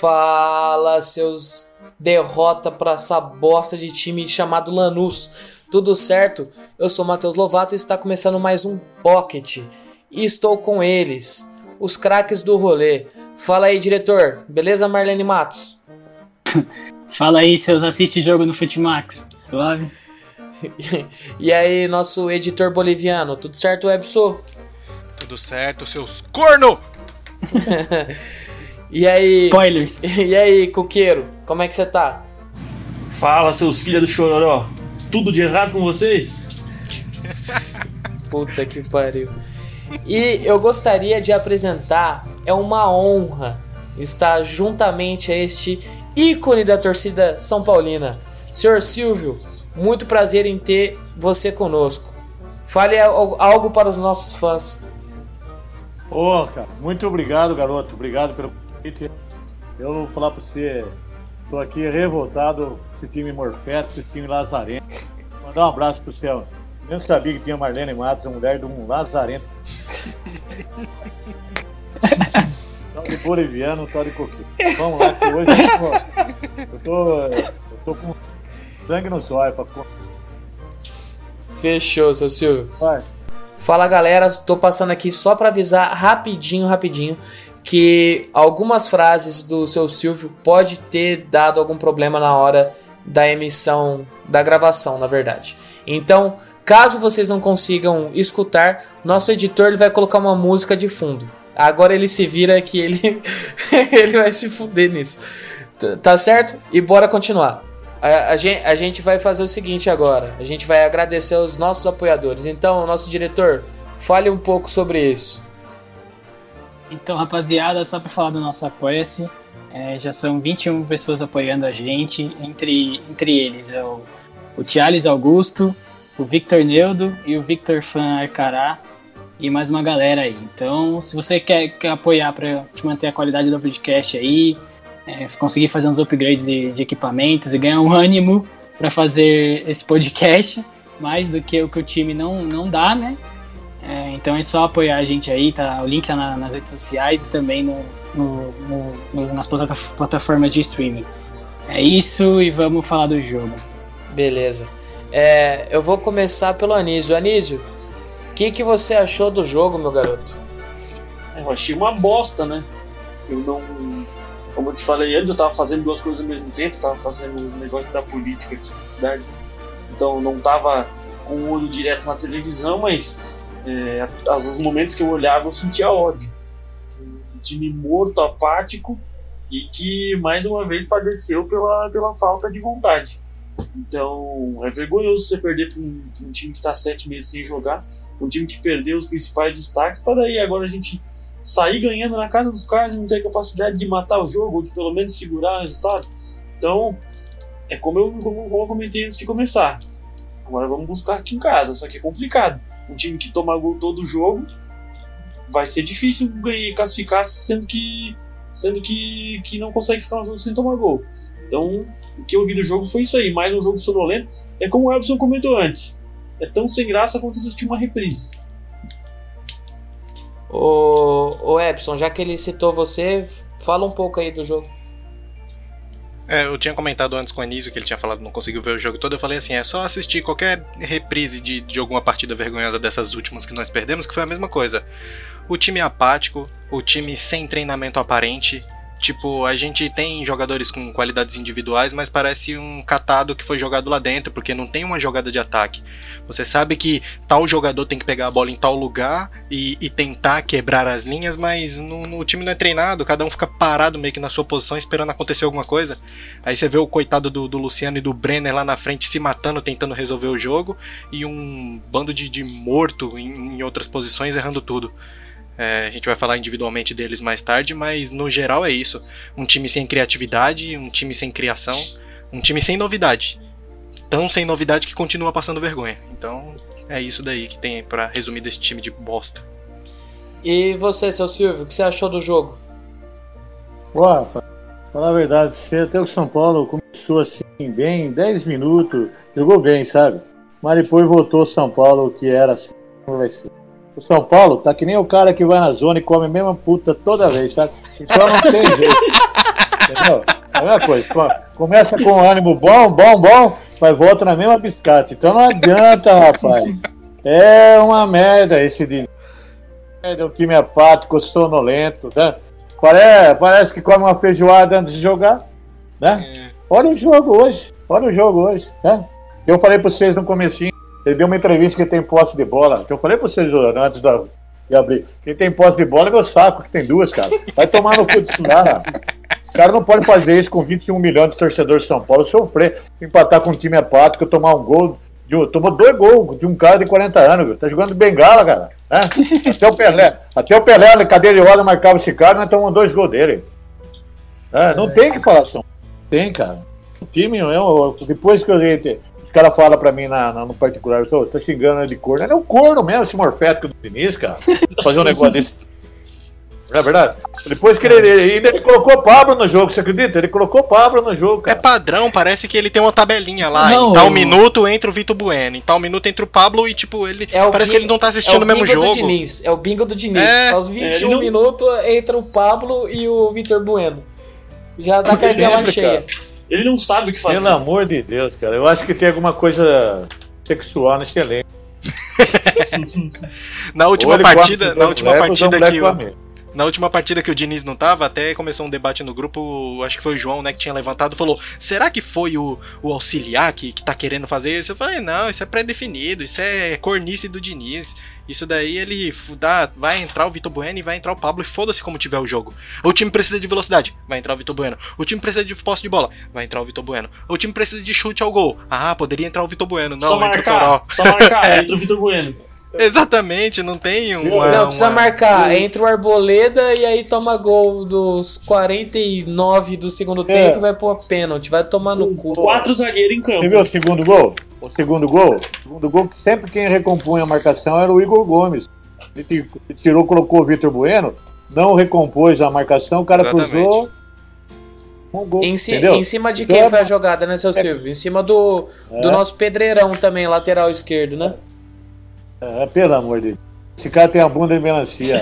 Fala, seus derrota pra essa bosta de time chamado Lanús. Tudo certo? Eu sou Matheus Lovato e está começando mais um Pocket. E estou com eles, os craques do rolê. Fala aí, diretor. Beleza, Marlene Matos? Fala aí, seus assiste jogo no Futimax. Suave? e aí, nosso editor boliviano. Tudo certo, Ebso? Tudo certo, seus corno! E aí, Spoilers. e aí, Coqueiro? Como é que você tá? Fala, seus filhos do chororó. Tudo de errado com vocês? Puta que pariu. E eu gostaria de apresentar, é uma honra estar juntamente a este ícone da torcida São Paulina. Senhor Silvio, muito prazer em ter você conosco. Fale al- algo para os nossos fãs. Ô, cara, muito obrigado, garoto. Obrigado pelo. Eu vou falar pra você, tô aqui revoltado com esse time Morfeto, esse time Lazarento. Mandar um abraço pro céu. Eu não sabia que tinha Marlene Matos, a mulher de um Lazarento. tal de boliviano, tal de coquinho. Vamos lá, que hoje eu tô, eu tô com sangue no zóio pra Fechou, seu Silvio. Vai. Fala galera, tô passando aqui só pra avisar rapidinho, rapidinho que algumas frases do seu Silvio pode ter dado algum problema na hora da emissão, da gravação, na verdade. Então, caso vocês não consigam escutar, nosso editor ele vai colocar uma música de fundo. Agora ele se vira que ele ele vai se fuder nisso. T- Tá certo? E bora continuar. A, a gen- a gente vai fazer o seguinte agora. A gente vai agradecer aos nossos apoiadores. Então, nosso diretor, fale um pouco sobre isso. Então, rapaziada, só pra falar do nosso Apoia-se, é, já são 21 pessoas apoiando a gente. Entre, entre eles é o, o Thiales Augusto, o Victor Neudo e o Victor Fan Arcará. E mais uma galera aí. Então, se você quer, quer apoiar te manter a qualidade do podcast aí, é, conseguir fazer uns upgrades de, de equipamentos e ganhar um ânimo para fazer esse podcast, mais do que o que o time não, não dá, né? É, então é só apoiar a gente aí, tá? O link tá na- nas redes sociais e também no, no- no- no- nas plata- plataformas de streaming. É isso e vamos falar do jogo. Beleza. É, eu vou começar pelo Anísio. Anísio, o que, que você achou do jogo, meu garoto? Eu achei uma bosta, né? Eu não. Como eu te falei antes, eu tava fazendo duas coisas ao mesmo tempo, eu tava fazendo os negócios da política aqui na cidade. Então não tava com o olho direto na televisão, mas é, às- os momentos que eu olhava eu sentia ódio. Um time morto, apático e que mais uma vez padeceu pela, pela falta de vontade. Então é vergonhoso você perder para um, um time que está sete meses sem jogar, um time que perdeu os principais destaques, para daí agora a gente sair ganhando na casa dos caras e não ter capacidade de matar o jogo ou de pelo menos segurar o resultado. Então é como eu, como, como eu comentei antes de começar. Agora vamos buscar aqui em casa, só que é complicado. Um time que toma gol todo jogo vai ser difícil ganhar, classificar sendo que sendo que, que não consegue ficar um jogo sem tomar gol. Então, o que eu vi do jogo foi isso aí, mais um jogo sonolento. É como o Elson comentou antes. É tão sem graça quanto assistir uma reprise. Ô, ô Epson, já que ele citou você, fala um pouco aí do jogo. É, eu tinha comentado antes com o Anísio que ele tinha falado não conseguiu ver o jogo todo. Eu falei assim: é só assistir qualquer reprise de, de alguma partida vergonhosa dessas últimas que nós perdemos, que foi a mesma coisa. O time apático, o time sem treinamento aparente. Tipo, a gente tem jogadores com qualidades individuais, mas parece um catado que foi jogado lá dentro, porque não tem uma jogada de ataque. Você sabe que tal jogador tem que pegar a bola em tal lugar e, e tentar quebrar as linhas, mas no, no- o time não é treinado, cada um fica parado meio que na sua posição esperando acontecer alguma coisa. Aí você vê o coitado do, do Luciano e do Brenner lá na frente se matando, tentando resolver o jogo, e um bando de, de morto em, em outras posições errando tudo. É, a gente vai falar individualmente deles mais tarde, mas no geral é isso. Um time sem criatividade, um time sem criação, um time sem novidade. Tão sem novidade que continua passando vergonha. Então é isso daí que tem para resumir desse time de bosta. E você, seu Silvio, o que você achou do jogo? Pô, rapaz, falar a verdade, você até o São Paulo começou assim, bem, 10 minutos, jogou bem, sabe? Mas depois voltou o São Paulo, que era assim, como vai ser. O São Paulo tá que nem o cara que vai na zona e come a mesma puta toda vez, sabe? Então não tem jeito. Entendeu? É a mesma coisa. Começa com ânimo bom, bom, bom, mas volta na mesma biscate. Então não adianta, rapaz. É uma merda esse de. É um time apático, sonolento, né? Parece, parece que come uma feijoada antes de jogar, né? É. Olha o jogo hoje. Olha o jogo hoje, né? Eu falei para vocês no comecinho, ele deu uma entrevista que tem posse de bola. Que eu falei para vocês antes da, de abrir. Quem tem posse de bola é meu saco, que tem duas, cara. Vai tomar no cu disso lá. Os caras não podem fazer isso com 21 milhões de torcedores de São Paulo, sofrer, empatar com um time apático, tomar um gol. De, um- tomou dois gols de um cara de 40 anos, viu? tá jogando de bengala, cara. Né? Até o Pelé, até o Pelé na cadeira de roda marcava esse cara, nós tomamos dois gols dele. É, não tem que falar São Paulo. Tem, cara. O time não é. um- Depois que eu os caras falam pra mim na, na- no particular, eu tô, tô xingando de corno. Ele é um corno mesmo, esse morfético do Diniz, cara. Fazer um negócio desse. Não é verdade? Depois que ele, ele, ainda ele colocou o Pablo no jogo, você acredita? Ele colocou o Pablo no jogo, É cara. padrão, parece que ele tem uma tabelinha lá. Não, em tal eu- minuto entra o Vitor Bueno, em tal minuto entra o Pablo e, tipo, ele. É o parece bin- que ele não tá É assistindo o o mesmo bingo do jogo. Diniz. É o bingo do Diniz. É. Aos 21 ele não- minutos entra o Pablo e o Vitor Bueno. Já dá cartela cheia. Ele não sabe o que fazer. Pelo amor de Deus, cara. Eu acho que tem alguma coisa sexual nesse elenco. Na última partida, na última partida que o. na última partida que o Diniz não tava, até começou um debate no grupo, acho que foi o João, né, que tinha levantado, falou: "Será que foi o, o auxiliar que, que tá querendo fazer isso?" Eu falei: "Não, isso é pré-definido, isso é cornice do Diniz. Isso daí ele dá, vai entrar o Vitor Bueno e vai entrar o Pablo e foda-se como tiver o jogo. O time precisa de velocidade, vai entrar o Vitor Bueno. O time precisa de posse de bola, vai entrar o Vitor Bueno. O time precisa de chute ao gol. Ah, poderia entrar o Vitor Bueno. Não, só entra o marcar, Toró. só marcar, entra o Vitor Bueno. Exatamente, não tem uma. Não, precisa uma- marcar. Entra o Arboleda e aí toma gol dos 49 do segundo É. tempo e vai pôr pênalti. Vai tomar no cu. Quatro zagueiros em Você viu campo. o segundo gol? O segundo gol? O segundo gol que sempre quem recompunha a marcação era o Igor Gomes. Ele ti- ele tirou, colocou o Vitor Bueno, não recompôs a marcação, o cara Exatamente. cruzou. Um gol. Em, ci- em cima de Então quem é- foi a jogada, né, seu Silvio? Em cima do, do É. nosso pedreirão também, lateral esquerdo, né? É, pelo amor de Deus. Esse cara tem a bunda de melancia.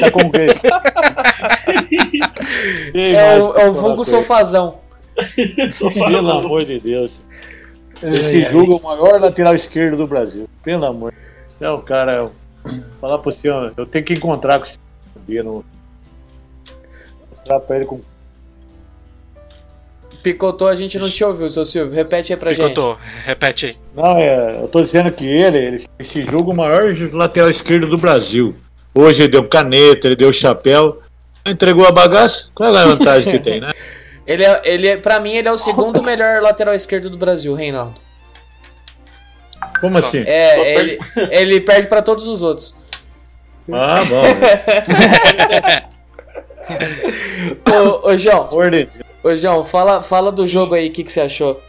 Tá com quem? É o, é o vulgo sofazão. Só Pelo amor de Deus. Esse jogo é o maior lateral esquerdo do Brasil. Pelo amor. É o cara. Falar pro senhor, eu tenho que encontrar com esse dia no. Mostrar pra ele com. Picotou, a gente não te ouviu, seu Silvio. Repete aí pra gente. Picotou, repete aí. Não, é, eu tô dizendo que ele, ele, esse jogo é o maior lateral esquerdo do Brasil. Hoje ele deu caneta, ele deu chapéu. Entregou a bagaça? Qual é a vantagem que tem, né? Ele é, ele é, pra mim, ele é o segundo melhor lateral esquerdo do Brasil, Reinaldo. Como assim? É, Só ele, ele perde pra todos os outros. Ah, bom. Ô, ô João, Deus. Ô, João fala, fala do jogo aí, o que, que você achou?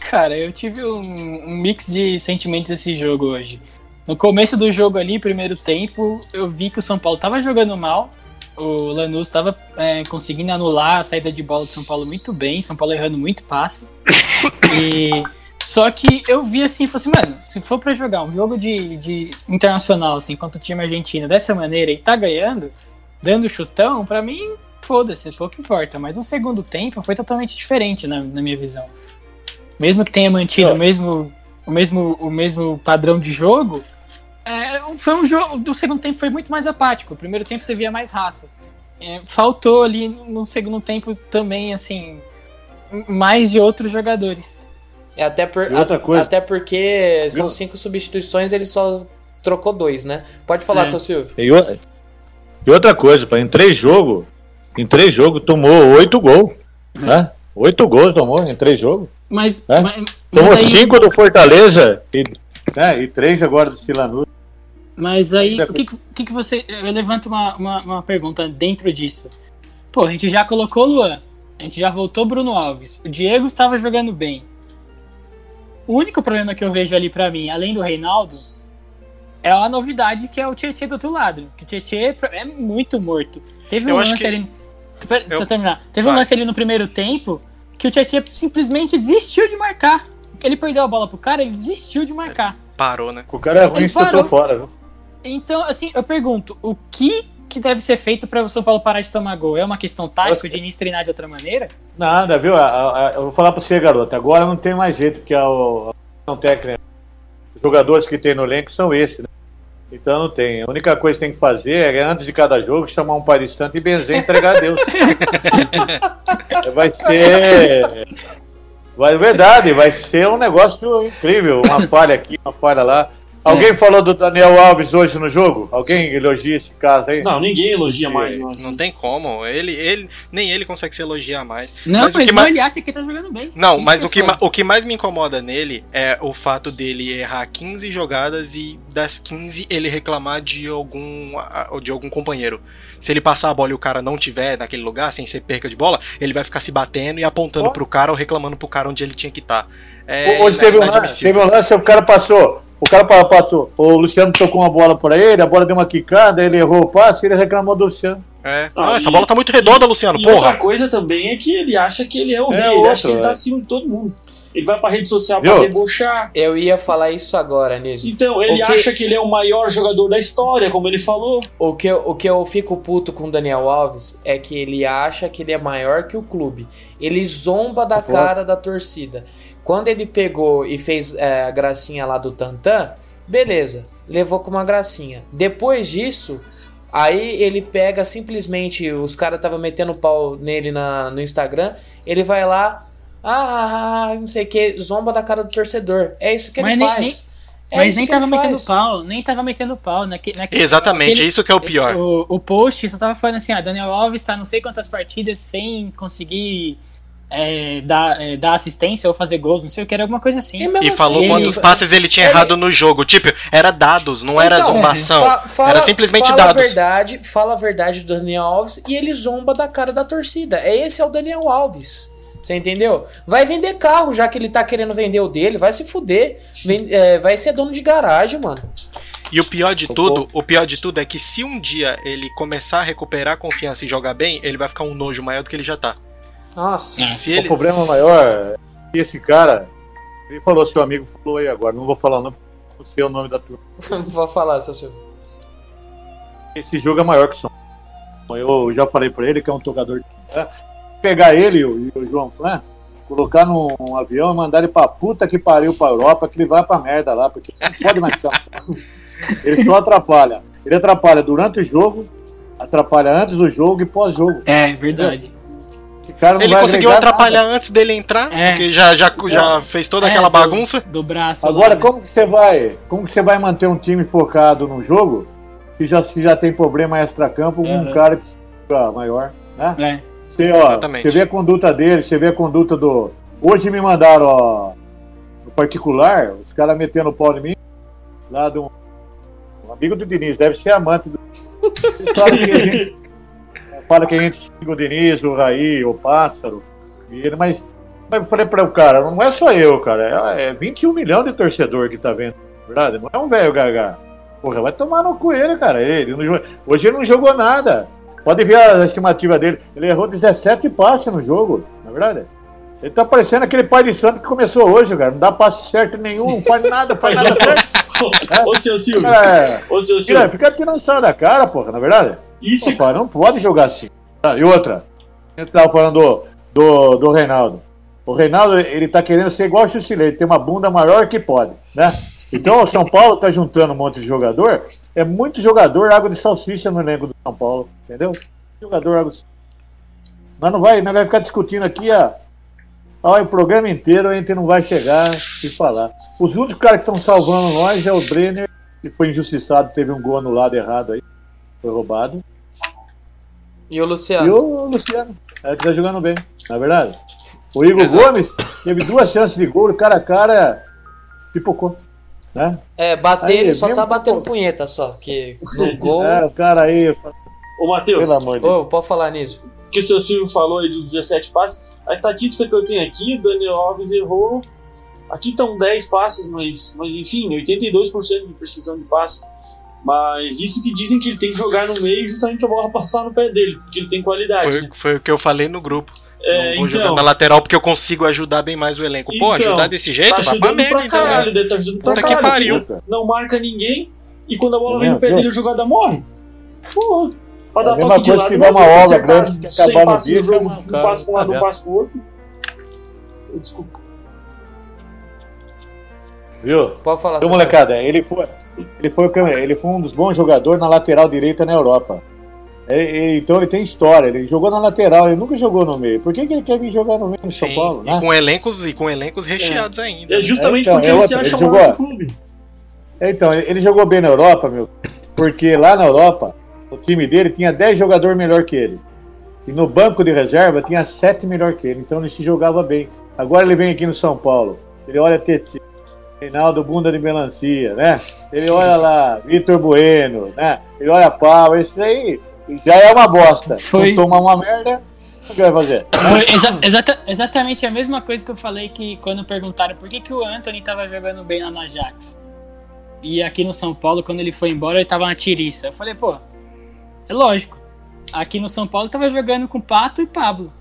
Cara, eu tive um, um mix de sentimentos nesse jogo hoje. No começo do jogo ali, primeiro tempo, eu vi que o São Paulo tava jogando mal. O Lanús tava é, conseguindo anular a saída de bola do São Paulo muito bem. São Paulo errando muito passe. E só que eu vi assim, falei assim, mano, se for pra jogar um jogo de, de internacional, assim, contra o time argentino dessa maneira e tá ganhando, dando chutão, pra mim, foda-se, pouco importa. Mas o segundo tempo foi totalmente diferente na, na minha visão. Mesmo que tenha mantido É. o mesmo, o mesmo, o mesmo padrão de jogo, é, foi um jogo. Do segundo tempo foi muito mais apático. O primeiro tempo você via mais raça. É, faltou ali no segundo tempo também, assim, mais de outros jogadores. É até, por, outra a- coisa- até porque são cinco substituições, ele só trocou dois, né? Pode falar, É. seu Silvio. E, o- outra coisa, em três jogos, em três jogos tomou oito gols. Né? Oito gols tomou em três jogos. Mas, É? mas, mas Tomou aí, cinco do Fortaleza e, né, e três agora do Silanus. Mas aí, o que, que- que, você. Eu levanto uma, uma, uma pergunta dentro disso. Pô, a gente já colocou o Luan, a gente já voltou Bruno Alves, o Diego estava jogando bem. O único problema que eu vejo ali pra mim, além do Reinaldo, é a novidade que é o Tietchan do outro lado. Que o Tietchan é muito morto. Teve Eu um lance que- ali. Pera, Deixa Eu- eu terminar. Teve um Vai. lance ali no primeiro tempo que o Tietchan simplesmente desistiu de marcar. Ele perdeu a bola pro cara, ele desistiu de marcar. Parou, né? O cara é ruim Ele e fora, viu? Então, assim, eu pergunto, o que que deve ser feito para o São Paulo parar de tomar gol? É uma questão tática, o Diniz treinar de outra maneira? Nada, viu? A- a- a- Eu vou falar pra você, garoto. Agora não tem mais jeito, porque a, a a técnica. Os jogadores que tem no elenco são esses, né? Então não tem. A única coisa que tem que fazer é, antes de cada jogo, chamar um pai de santo e benzer e entregar a Deus. vai ser. Vai, verdade, vai ser um negócio incrível. Uma falha aqui, uma falha lá. Alguém falou do Daniel Alves hoje no jogo? Alguém elogia esse caso aí? Não, ninguém elogia mais. Mas... Não tem como. Ele, ele, nem ele consegue se elogiar mais. Não, Mas mas, o que não, mais- ele acha que tá jogando bem. Não, Isso mas é o que, ma- o que mais me incomoda nele é o fato dele errar 15 jogadas e das 15 ele reclamar de algum, de algum companheiro. Se ele passar a bola e o cara não tiver naquele lugar, sem ser perca de bola, ele vai ficar se batendo e apontando Oh. pro cara ou reclamando pro cara onde ele tinha que estar. É Hoje teve um, lance, teve um lance, o cara passou. O cara pa- passou. O Luciano tocou uma bola pra ele, a bola deu uma quicada, ele errou o passe e ele reclamou do Luciano. É. Ah, Ah, essa e- bola tá muito redonda, Luciano, E outra porra. coisa também é que ele acha que ele é o rei, É ele outro, acha que ele tá acima de todo mundo. Ele vai pra rede social pra Viu? debochar. Eu ia falar isso agora, Niso. Então, ele que- acha que ele é o maior jogador da história, como ele falou. O que, eu, o que eu fico puto com o Daniel Alves é que ele acha que ele é maior que o clube. Ele zomba da cara da torcida. Quando ele pegou e fez é, a gracinha lá do Tantan, beleza, levou com uma gracinha. Depois disso, aí ele pega simplesmente, os caras estavam metendo pau nele na, no Instagram, ele vai lá, ah, não sei o que, zomba da cara do torcedor. É isso que ele Mas nem- faz. É Mas nem ele tava metendo faz. pau, nem tava metendo pau. Naque, naque, Exatamente, aquele- isso que é o pior. O, o post só tava falando assim, ah, Daniel Alves tá não sei quantas partidas sem conseguir é, dar, é, dar assistência ou fazer gols, não sei o que, era alguma coisa assim. E E assim, falou ele- quantos passes ele tinha ele- errado no jogo. Tipo, era dados, não era Então, zombação. fa- fala- era simplesmente fala dados. A verdade, fala a verdade do Daniel Alves e ele zomba da cara da torcida. É Esse é o Daniel Alves. Você entendeu? Vai vender carro, já que ele tá querendo vender o dele, vai se fuder. É, vai ser dono de garagem, mano. E o pior de tudo, o pior de tudo é que se um dia ele começar a recuperar a confiança e jogar bem, ele vai ficar um nojo maior do que ele já tá. Nossa. É. Se ele O problema maior é que esse cara, ele falou, seu amigo falou aí agora, não vou falar não, não sei o nome da turma. Vou falar, seu senhor. Esse jogo é maior que o Paulo. Eu já falei pra ele que é um tocador de. Pegar ele e o, e o João Flan, colocar num avião e mandar ele pra puta que pariu pra Europa, que ele vai pra merda lá, porque não pode mais ficar. Ele só atrapalha. Ele atrapalha durante o jogo, atrapalha antes do jogo e pós-jogo. É, verdade. Esse cara não Ele vai conseguiu atrapalhar antes dele entrar, É. porque já, já, já fez toda É, aquela do- bagunça. Do braço. Agora, né? como que você vai, como que você vai manter um time focado no jogo se já, se já tem problema extra-campo com um cara que é maior, né? É. Você, ó, Exatamente. você vê a conduta dele, você vê a conduta do. Hoje me mandaram, ó, no particular, os caras metendo o pau em mim, lá de um, um amigo do Diniz, deve ser amante do. Eles falam que a gente, fala que a gente xinga o Diniz, o Raí, o Pássaro, e ele, mas, mas eu falei para o cara, não é só eu, cara, é, é 21 milhões de torcedor que tá vendo, verdade? Não é um velho gaga. Porra, vai tomar no cu ele, cara. Ele não hoje ele não jogou nada. Pode ver a estimativa dele. Ele errou 17 passes no jogo, na verdade. Ele tá parecendo aquele pai de santo que começou hoje, cara. Não dá passe certo nenhum, não faz nada, faz nada certo. ô, seu Silvio, É, ô, seu Silvio, fica tirando sarro da cara, porra, na verdade. Isso Pô, pai, não pode jogar assim. Ah, E outra, a gente tava falando do, do, do Reinaldo. O Reinaldo, ele tá querendo ser igual o Chucilei, ter uma bunda maior que pode, né? Então o São Paulo tá juntando um monte de jogador. É muito jogador água de salsicha no elenco do São Paulo, entendeu? Jogador água de Mas não vai, não vai ficar discutindo aqui a, ó, o programa inteiro, a gente não vai chegar e falar. Os únicos caras que estão salvando nós é o Brenner, que foi injustiçado, teve um gol anulado errado aí, foi roubado. E o E Luciano? o Luciano, é, que tá jogando bem, na verdade. O Igor Exato. Gomes teve duas chances de gol, cara a cara pipocou. Né? É, bater Aí, ele só tá batendo punheta só. Que no gol. É, o cara aí, Ô, Matheus, pelo amor de Deus. Ô, pode falar nisso. que o seu Silvio falou aí dos 17 passes, a estatística que eu tenho aqui, o Daniel Alves errou. Aqui estão 10 passes, mas, mas enfim, 82% de precisão de passe. Mas isso que dizem que ele tem que jogar no meio justamente pra bola passar no pé dele, porque ele tem qualidade. Foi, né? foi o que eu falei no grupo. É, não vou então, jogar na lateral porque eu consigo ajudar bem mais o elenco. Pô, Então, ajudar desse jeito? tá ajudando merda, pra então, né? caralho, né? tá ajudando pra Puta que caralho. pariu. Não marca ninguém e quando a bola vem no pé viu? dele, a jogada morre. Porra. Pra É dar a mesma toque de coisa lado, tiver uma obra grande que 100 acabar no no jogo, um passo pra um lado, um passo pro outro. Desculpa. Viu? Pode falar. Seu molecada, ele foi, ele, foi, ele foi um dos bons jogadores na lateral direita na Europa. É, é, então ele tem história, ele jogou na lateral, ele nunca jogou no meio. Por que, que ele quer vir jogar no meio no São Paulo? e Né? com elencos e com elencos recheados ainda. É justamente então, porque é ele outra, se acha jogou- no clube. Então, ele ele jogou bem na Europa, meu. Porque lá na Europa, o time dele tinha 10 jogadores melhor que ele. E no banco de reserva tinha 7 melhor que ele. Então ele se jogava bem. Agora ele vem aqui no São Paulo. Ele olha Teti, Reinaldo Bunda de Melancia, né? Ele olha lá, Vitor Bueno, né? Ele olha Pau, isso aí já é uma bosta. Foi- Não toma uma merda, o que vai fazer? Foi exa- exata- exatamente a mesma coisa que eu falei que quando perguntaram por que, que o Anthony tava jogando bem lá na Ajax. E aqui no São Paulo, quando ele foi embora, ele tava na tiriça. Eu falei, pô, é lógico. Aqui no São Paulo tava jogando com Pato e Pablo.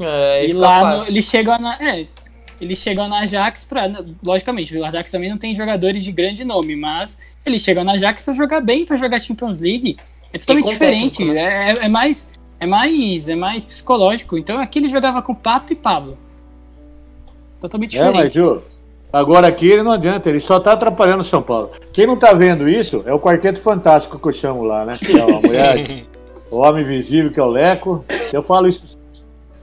É, aí e lá no- ele chegou na. É, ele chegou na Ajax pra. Logicamente, o Ajax também não tem jogadores de grande nome, mas ele chegou na Ajax pra jogar bem, pra jogar Champions League. É totalmente diferente. técnico, é, é- é mais. É mais. É mais psicológico. Então aqui ele jogava com Pato e Pablo. Totalmente É, mas diferente. viu? Agora aqui ele não adianta, ele só tá atrapalhando o São Paulo. Quem não tá vendo isso é o Quarteto Fantástico que eu chamo lá, né? Que é a mulher, o homem invisível que é o Leco. Eu falo isso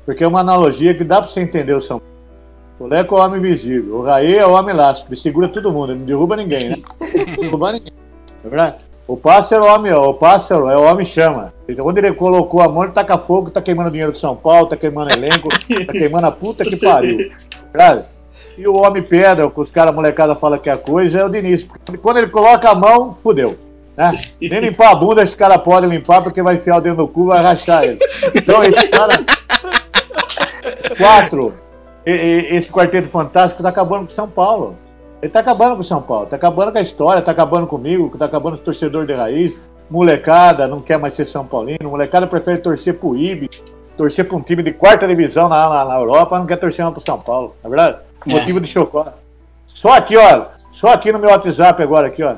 porque é uma analogia que dá pra você entender o São Paulo. O Leco é o homem invisível, o Raí é o homem elástico, ele segura todo mundo, ele não derruba ninguém, né? Não derruba ninguém. É verdade? O pássaro, é o homem, o pássaro é o homem chama. Então, quando ele colocou a mão, ele taca fogo, tá queimando dinheiro do São Paulo, tá queimando elenco, tá queimando a puta que pariu. Verdade? E o homem pedra, que os caras molecada fala que é a coisa, é o Diniz. Quando ele coloca a mão, fudeu. Né? Nem limpar a bunda esse cara pode limpar, porque vai enfiar o dedo no cu e vai rachar ele. Então esse cara. Quatro. Esse quarteto fantástico tá acabando com São Paulo. Ele tá acabando com São Paulo, tá acabando com a história, tá acabando comigo, tá acabando com o torcedor de raiz. Molecada não quer mais ser São Paulino, molecada prefere torcer pro IB, torcer pra um time de quarta divisão na, na, na Europa, não quer torcer mais pro São Paulo, não é verdade? É. Motivo de chocó. Só aqui, ó, só aqui no meu WhatsApp agora, aqui, ó.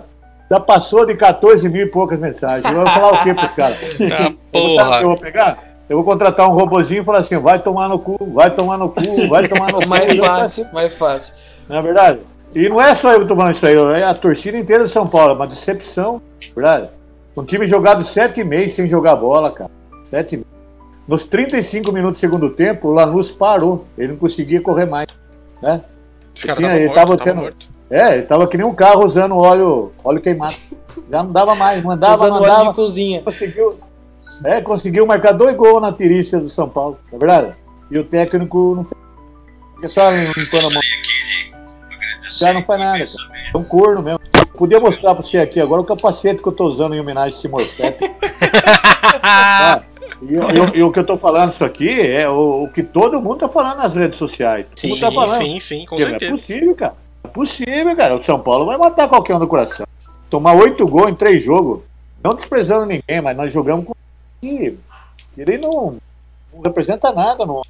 Já passou de 14 mil e poucas mensagens. Eu vou falar o quê pros caras? Tá, vou, eu porra. vou pegar? Eu vou contratar um robozinho e falar assim: vai tomar no cu, vai tomar no cu, vai tomar no cu. Mais fácil, mais fácil. Não é verdade? E não é só eu falando isso aí, é a torcida inteira de São Paulo, é uma decepção, verdade? Um time jogado sete meses sem jogar bola, cara. Sete meses. Nos 35 minutos do segundo tempo, o Lanús parou. Ele não conseguia correr mais. Né? Esse cara Tinha- tava ele morto, tava tava tendo- morto. É, ele tava que nem um carro usando óleo, óleo queimado. Já não dava mais, mandava, Usando óleo mandava. de cozinha. Conseguiu, é, conseguiu marcar dois gols na tirícia do São Paulo, é verdade? E o técnico não fez. Só limpando a mão. O cara não faz nada, cara. É um corno mesmo. Podia mostrar pra você aqui agora o capacete que eu tô usando em homenagem a esse. Ah, e, o- que eu tô falando isso aqui é o, o que todo mundo tá falando nas redes sociais. Todo Sim, tá falando. sim, sim, com Porque Não é certeza. possível, cara. Não é possível, cara. O São Paulo vai matar qualquer um do coração. Tomar oito gols em três jogos. Não desprezando ninguém, mas nós jogamos com que que ele não, não representa nada. Não.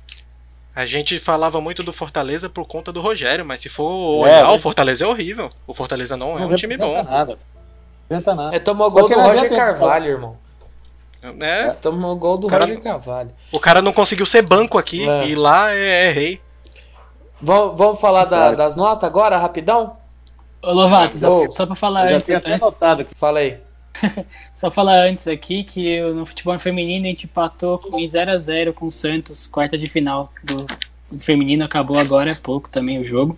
A gente falava muito do Fortaleza por conta do Rogério, mas se for É, olhar, o Fortaleza é horrível. O Fortaleza não é não um time bom. nada. Não representa nada. É, tomou gol do Roger Carvalho, irmão. Né? Tomou gol do Cara- Roger Carvalho. O cara não conseguiu ser banco aqui É. e lá é, é rei. Vamos, vamos falar da- das notas agora, rapidão? Ô, Lovato, só, só pra falar antes, anotado aqui. Fala aí. Só falar antes aqui que no futebol feminino a gente empatou em 0x0 com o Santos, quarta de final do feminino, acabou agora há pouco também o jogo,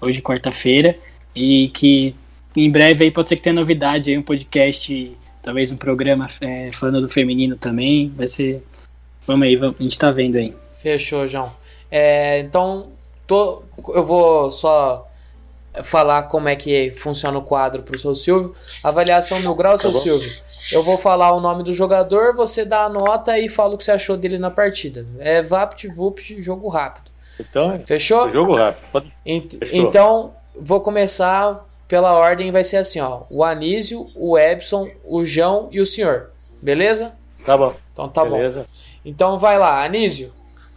hoje quarta-feira, e que em breve aí pode ser que tenha novidade aí, um podcast, talvez um programa é, falando do feminino também, vai ser, vamos aí, vamos- a gente tá vendo aí. Fechou, João. É, então, tô- eu vou só falar como é que funciona o quadro pro seu Silvio. Avaliação mil graus, seu Silvio. Eu vou falar o nome do jogador, você dá a nota e fala o que você achou dele na partida. É Vapt, Vupt, jogo rápido. Então, Fechou? jogo rápido. Pode- Ent- Fechou. então, vou começar pela ordem, vai ser assim, ó. O Anísio, o Ebson, o João e o senhor. Beleza? Tá bom. Então tá bom. Beleza. Então vai lá, Anísio.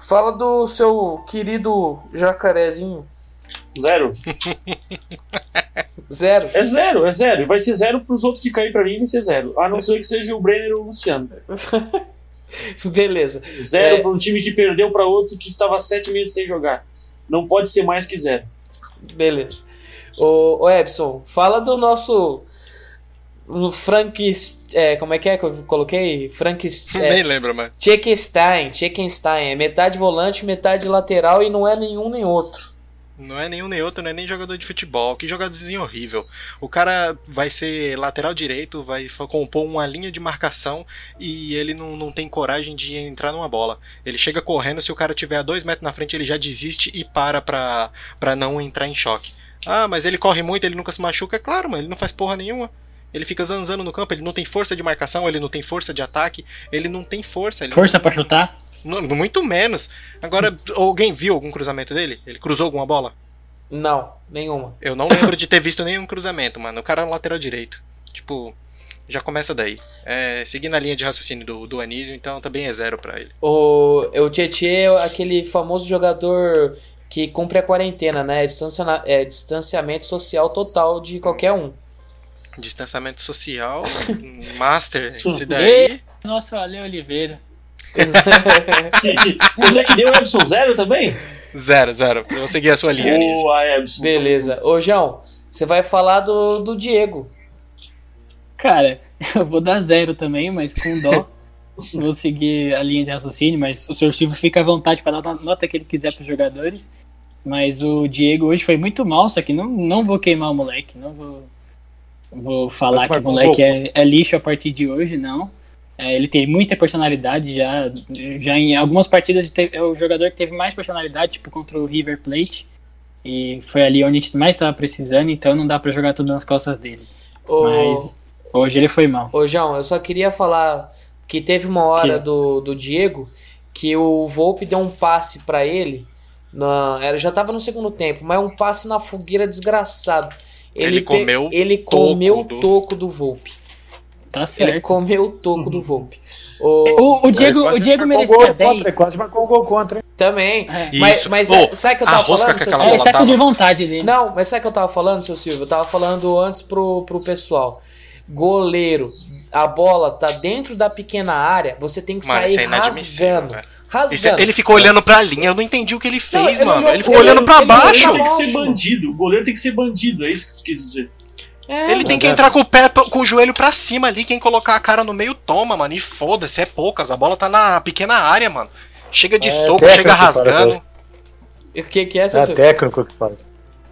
Fala do seu querido jacarezinho. Zero. Zero. É zero, é zero. E vai ser zero pros outros que cair pra mim, vai ser zero. A não ser que seja o Brenner ou o Luciano. Beleza. Zero É. pra um time que perdeu pra outro que tava sete meses sem jogar. Não pode ser mais que zero. Beleza. Ô, ô Ebson, fala do nosso. No Frank. É, como é que é que eu coloquei? Frank. É, Nem lembro, mas. Tcheckenstein. Tcheckenstein. É metade volante, metade lateral e não é nenhum nem outro. Não é nenhum nem outro, não é nem jogador de futebol. Que jogadorzinho horrível. O cara vai ser lateral direito, vai compor uma linha de marcação e ele não, não tem coragem de entrar numa bola. Ele chega correndo, se o cara tiver a dois metros na frente, ele já desiste e para pra, pra não entrar em choque. Ah, mas ele corre muito, ele nunca se machuca. É claro, mano, ele não faz porra nenhuma. Ele fica zanzando no campo, ele não tem força de marcação, ele não tem força de ataque, ele não tem força. Força pra chutar? Muito menos. Agora, alguém viu algum cruzamento dele? Ele cruzou alguma bola? Não, nenhuma. Eu não lembro de ter visto nenhum cruzamento, mano. O cara é um lateral direito. Tipo, já começa daí. É, seguindo a linha de raciocínio do, do Anísio, então também é zero pra ele. O, o Tietchan é aquele famoso jogador que cumpre a quarentena, né? Distancia, é, distanciamento social total de qualquer um. Distanciamento social, master, esse daí. Nossa, Ale Oliveira. Quanto é que deu o Ebson? Zero também? Zero, zero. Eu vou seguir a sua linha. Boa, Ebson. Beleza. Ô, João, você vai falar do, do Diego. Cara, eu vou dar zero também, mas com dó. vou seguir a linha de raciocínio, mas o Sr. Silvio fica à vontade para dar a nota que ele quiser para os jogadores. Mas o Diego hoje foi muito mal, só que não, não vou queimar o moleque, não vou, vou falar que o moleque é, é lixo a partir de hoje, não. É, ele tem muita personalidade já, já em algumas partidas teve- é o jogador que teve mais personalidade, tipo contra o River Plate. E foi ali onde a gente mais estava precisando, então não dá para jogar tudo nas costas dele. Ô, Mas hoje ele foi mal. ô, João, eu só queria falar que teve uma hora Que? do, do Diego que o Volpe deu um passe pra ele. Na, era, já tava no segundo tempo, mas um passe na fogueira desgraçado. Ele pe- comeu ele toco comeu o do- toco do Volpe. Tá Ele certo. comeu o toco do Volpe. O, O, o Diego, Ele o Diego merecia gol contra, 10. Quase marcou um gol contra, hein? também. É. Mas, Isso. mas é- sabe o que eu tava falando, seu É Silvio? bola excesso de vontade dele. Não, mas sabe o que eu tava falando, seu Silvio? Eu tava falando antes pro, pro pessoal. Goleiro, a bola tá dentro da pequena área, você tem que Mano, sair isso é rasgando. velho. Rasgando. É- ele ficou olhando pra linha, eu não entendi o que ele fez, ele mano. olhou- ele ficou ele- olhando pra ele- O baixo. goleiro tem que ser Baixo. bandido. O goleiro tem que ser bandido, é isso que tu quis dizer. É, Ele tem que entrar com o pé, com o joelho pra cima ali. Quem colocar a cara no meio toma, mano. E foda-se, é poucas. A bola tá na pequena área, mano. Chega de É, soco, chega rasgando. O que, que é, seu É o técnico que fala.